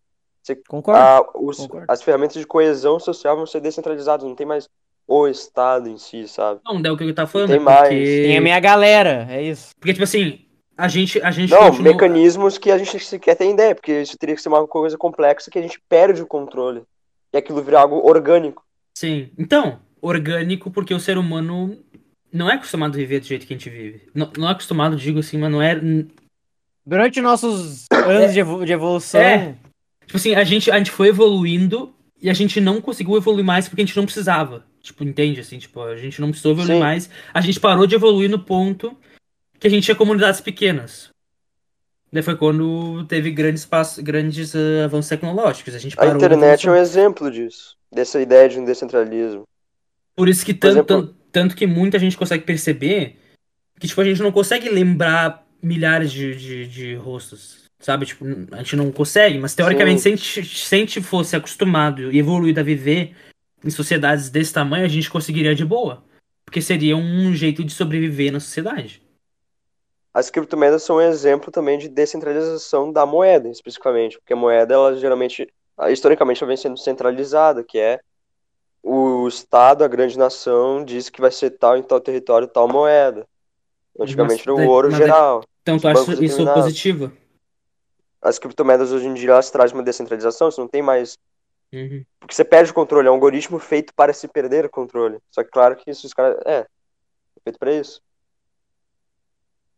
concordo. A- os- concordo. as ferramentas de coesão social vão ser descentralizadas, não tem mais o Estado em si, sabe? Não, é o que eu tava falando, Tem é mais. porque... Tem a minha galera, é isso. Porque, tipo assim, a gente, a gente Não, continua- mecanismos que a gente sequer tem ideia, porque isso teria que ser uma coisa complexa que a gente perde o controle. E aquilo virar algo orgânico. Sim. Então, orgânico, porque o ser humano não é acostumado a viver do jeito que a gente vive. Não, não é acostumado, digo assim, mas não é. Durante nossos anos de, evo- de evolução, É. Tipo assim, a gente, a gente foi evoluindo e a gente não conseguiu evoluir mais porque a gente não precisava. Tipo, entende? Assim, tipo, a gente não precisou evoluir Sim. mais. A gente parou de evoluir no ponto que a gente tinha comunidades pequenas. Daí foi quando teve grandes, passos, grandes ah, avanços tecnológicos. A gente A parou de internet é um exemplo disso. Dessa ideia de um descentralismo. Por isso que Por tanto, exemplo- tanto, que muita gente consegue perceber que tipo, a gente não consegue lembrar milhares de, de, de rostos. Sabe? Tipo, a gente não consegue, mas teoricamente, se a, gente, se a gente fosse acostumado e evoluído a viver em sociedades desse tamanho, a gente conseguiria de boa. Porque seria um jeito de sobreviver na sociedade. As criptomoedas são um exemplo também de descentralização da moeda, especificamente. Porque a moeda, ela geralmente, historicamente, ela vem sendo centralizada, que é o Estado, a grande nação, diz que vai ser tal em tal território, tal moeda. Antigamente era o ouro geral. Então, tu acha isso positivo? As criptomoedas hoje em dia elas trazem uma descentralização, você não tem mais. Uhum. Porque você perde o controle, é um algoritmo feito para se perder o controle. Só que claro que isso os caras. É, é feito para isso.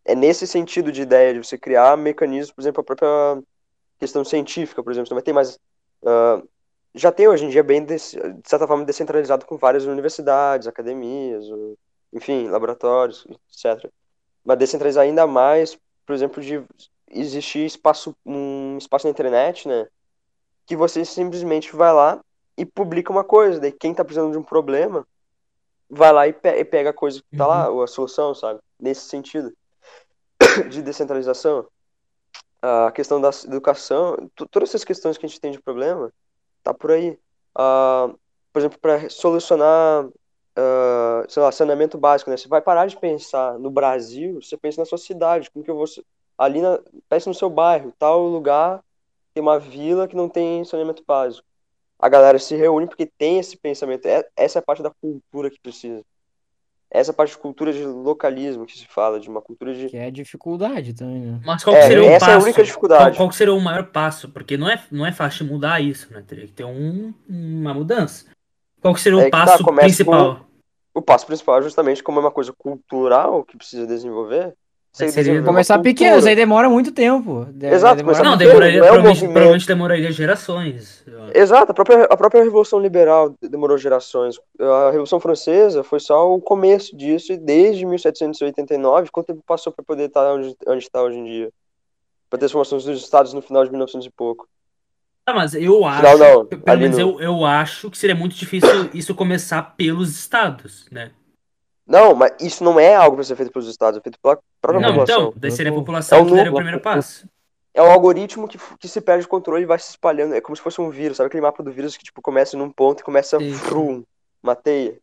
É nesse sentido de ideia de você criar mecanismos, por exemplo, a própria questão científica, por exemplo, você não vai ter mais. ah, já tem hoje em dia bem, de certa forma, descentralizado com várias universidades, academias, enfim, laboratórios, etc. Mas descentralizar ainda mais, por exemplo, de existir espaço, um espaço na internet, né? Que você simplesmente vai lá e publica uma coisa. Daí quem tá precisando de um problema vai lá e, pe- e pega a coisa que tá lá, ou a solução, sabe? Nesse sentido de descentralização. A questão da educação, to- todas essas questões que a gente tem de problema, tá por aí. Ah, por exemplo, para solucionar, ah, sei lá, saneamento básico, né? Você vai parar de pensar no Brasil, você pensa na sua cidade, como que eu vou... Ali na... Pensa no seu bairro, tal lugar tem uma vila que não tem saneamento básico. A galera se reúne porque tem esse pensamento. É- Essa é a parte da cultura que precisa. Essa é parte de cultura de localismo que se fala, de uma cultura de... Que é dificuldade também, né? Mas qual que É, seria o essa é a passo? única dificuldade. Qual, qual seria o maior passo? Porque não é, não é fácil mudar isso, né? Teria que ter um, uma mudança. Qual que seria É o que tá, passo começa principal? O passo principal é justamente como é uma coisa cultural que precisa desenvolver. Você Seria Começar cultura. pequeno, isso aí demora muito tempo. De- Exato, começar Não, demoraria, não é provavelmente, movimento. provavelmente demoraria gerações. Exato, a própria, a própria Revolução Liberal demorou gerações. A Revolução Francesa foi só o começo disso, e desde 1789, quanto tempo passou para poder estar onde, onde está hoje em dia? Para ter as formações dos estados no final de 1900 e pouco. Ah, mas eu acho, Final não, pelo menos no- eu, eu acho que seria muito difícil isso começar pelos estados, né? Não, mas isso não é algo para ser feito pelos estados, é feito pela própria Não, população. então, daí seria a Eu- população É o que daria o primeiro passo. É um algoritmo que, que se perde o controle e vai se espalhando. É como se fosse um vírus, sabe aquele mapa do vírus que tipo começa num ponto e começa frum, uma teia.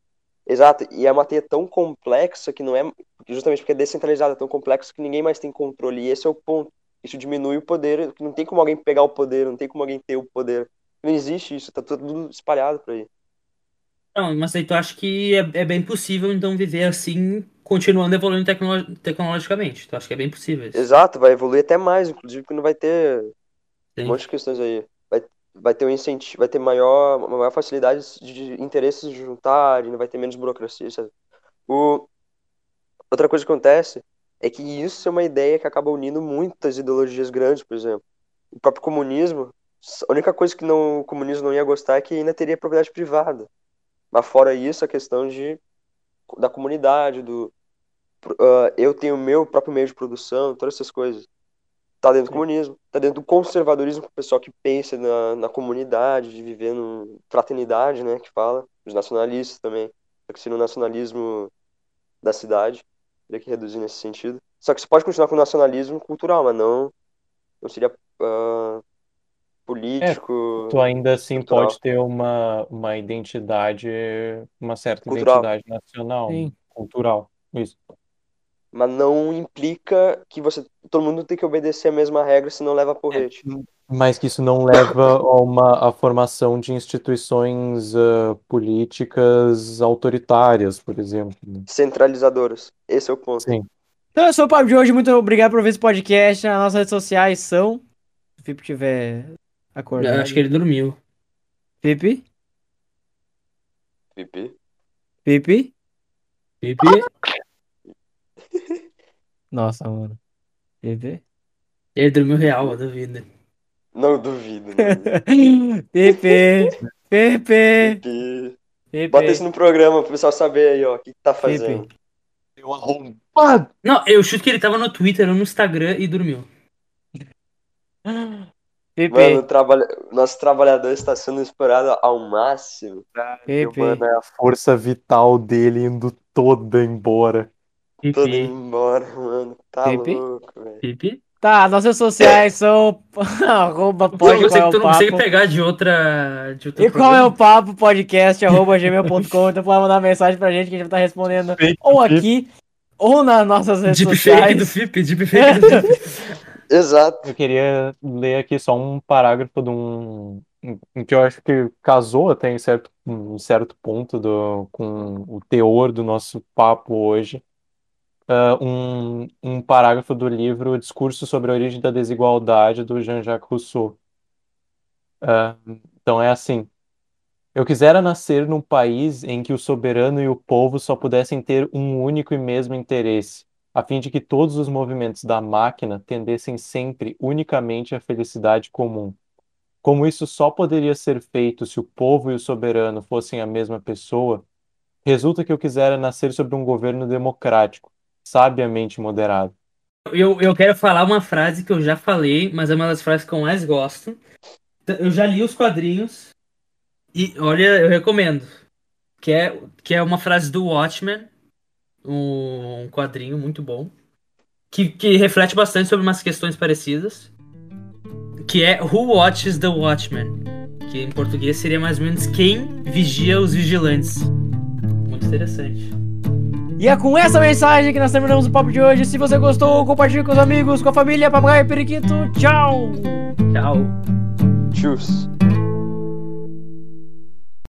Exato, e é uma teia tão complexa que não é, justamente porque é descentralizada, é tão complexa que ninguém mais tem controle. E esse é o ponto. Isso diminui o poder, não tem como alguém pegar o poder, não tem como alguém ter o poder. Não existe isso, tá tudo espalhado por aí. Não, mas aí tu acha que é, é bem possível, então, viver assim, continuando evoluindo tecno- tecnologicamente. Tu acha que é bem possível isso? Exato, vai evoluir até mais, inclusive, porque não vai ter Sim. um monte de questões aí. Vai, vai ter um incentivo, vai ter maior, maior facilidade de interesses de juntarem, vai ter menos burocracia, sabe? O... Outra coisa que acontece é que isso é uma ideia que acaba unindo muitas ideologias grandes, por exemplo. O próprio comunismo, a única coisa que não, o comunismo não ia gostar é que ainda teria propriedade privada. Mas fora isso, a questão de, da comunidade, do ah, eu tenho o meu próprio meio de produção, todas essas coisas. Tá dentro do comunismo, tá dentro do conservadorismo, o pessoal que pensa na, na comunidade, de viver no fraternidade, né, que fala, os nacionalistas também, que seria o nacionalismo da cidade, teria que reduzir nesse sentido. Só que você pode continuar com o nacionalismo cultural, mas não, não seria ah, político. Tu ainda assim Cultural. pode ter uma, uma identidade, uma certa Cultural. identidade nacional, Sim. cultural. Isso. Mas não implica que você todo mundo tem que obedecer a mesma regra, senão leva porrete. Mas que isso não leva a uma a formação de instituições ah, políticas autoritárias, por exemplo. né? Centralizadoras. Esse é o ponto. Sim. Então, esse foi o papo de hoje. Muito obrigado por ver esse podcast. As nossas redes sociais são. Se o Felipe tiver acordado. Eu acho que ele dormiu. Felipe? Pipi. Felipe? Pipi. Nossa, mano. Felipe? Ele dormiu real, eu duvido. Não duvido. Não duvido. Pepe! Pepe! Pipi. Pepe! Bota isso no programa pro pessoal saber aí, ó, o que, que tá fazendo. Pepe. Eu arrombado! Não, eu chuto que ele tava no Twitter ou no Instagram e dormiu. Pepe! Mano, trabalha... nosso trabalhador está sendo explorado ao máximo. Pepe! Mano, é a força vital dele indo toda embora. Todo Pipi. embora, mano. Tá Pipi? louco, velho. Tá, nossas sociais são arroba pode não qual é consegue, tu o não consegue papo. pegar de outra. De outro E qual é programa. o papo podcast arroba gmail.com. Então pode mandar mensagem pra gente que a gente vai estar respondendo Fake ou aqui ou nas nossas redes Deepfake do sociais. Fip, deepfake do Fip. Exato. Eu queria ler aqui só um parágrafo de um que eu acho que casou até em certo, certo ponto do, com o teor do nosso papo hoje. Ah, um, um parágrafo do livro Discurso sobre a Origem da Desigualdade, do Jean-Jacques Rousseau. Ah, então é assim. Eu quisera nascer num país em que o soberano e o povo só pudessem ter um único e mesmo interesse, a fim de que todos os movimentos da máquina tendessem sempre unicamente à felicidade comum. Como isso só poderia ser feito se o povo e o soberano fossem a mesma pessoa, resulta que eu quisera nascer sobre um governo democrático, sabiamente moderado. Eu, eu quero falar uma frase que eu já falei, mas é uma das frases que eu mais gosto. Eu já li os quadrinhos E olha, eu recomendo. Que é, que é uma frase do Watchmen, um quadrinho muito bom, que, que reflete bastante sobre umas questões parecidas. Que é Who Watches the Watchmen? Que em português seria mais ou menos quem vigia os vigilantes. Muito interessante. E é com essa mensagem que nós terminamos o papo de hoje. Se você gostou, compartilhe com os amigos, com a família, papagaio e periquito. Tchau! Tchau. Tchus.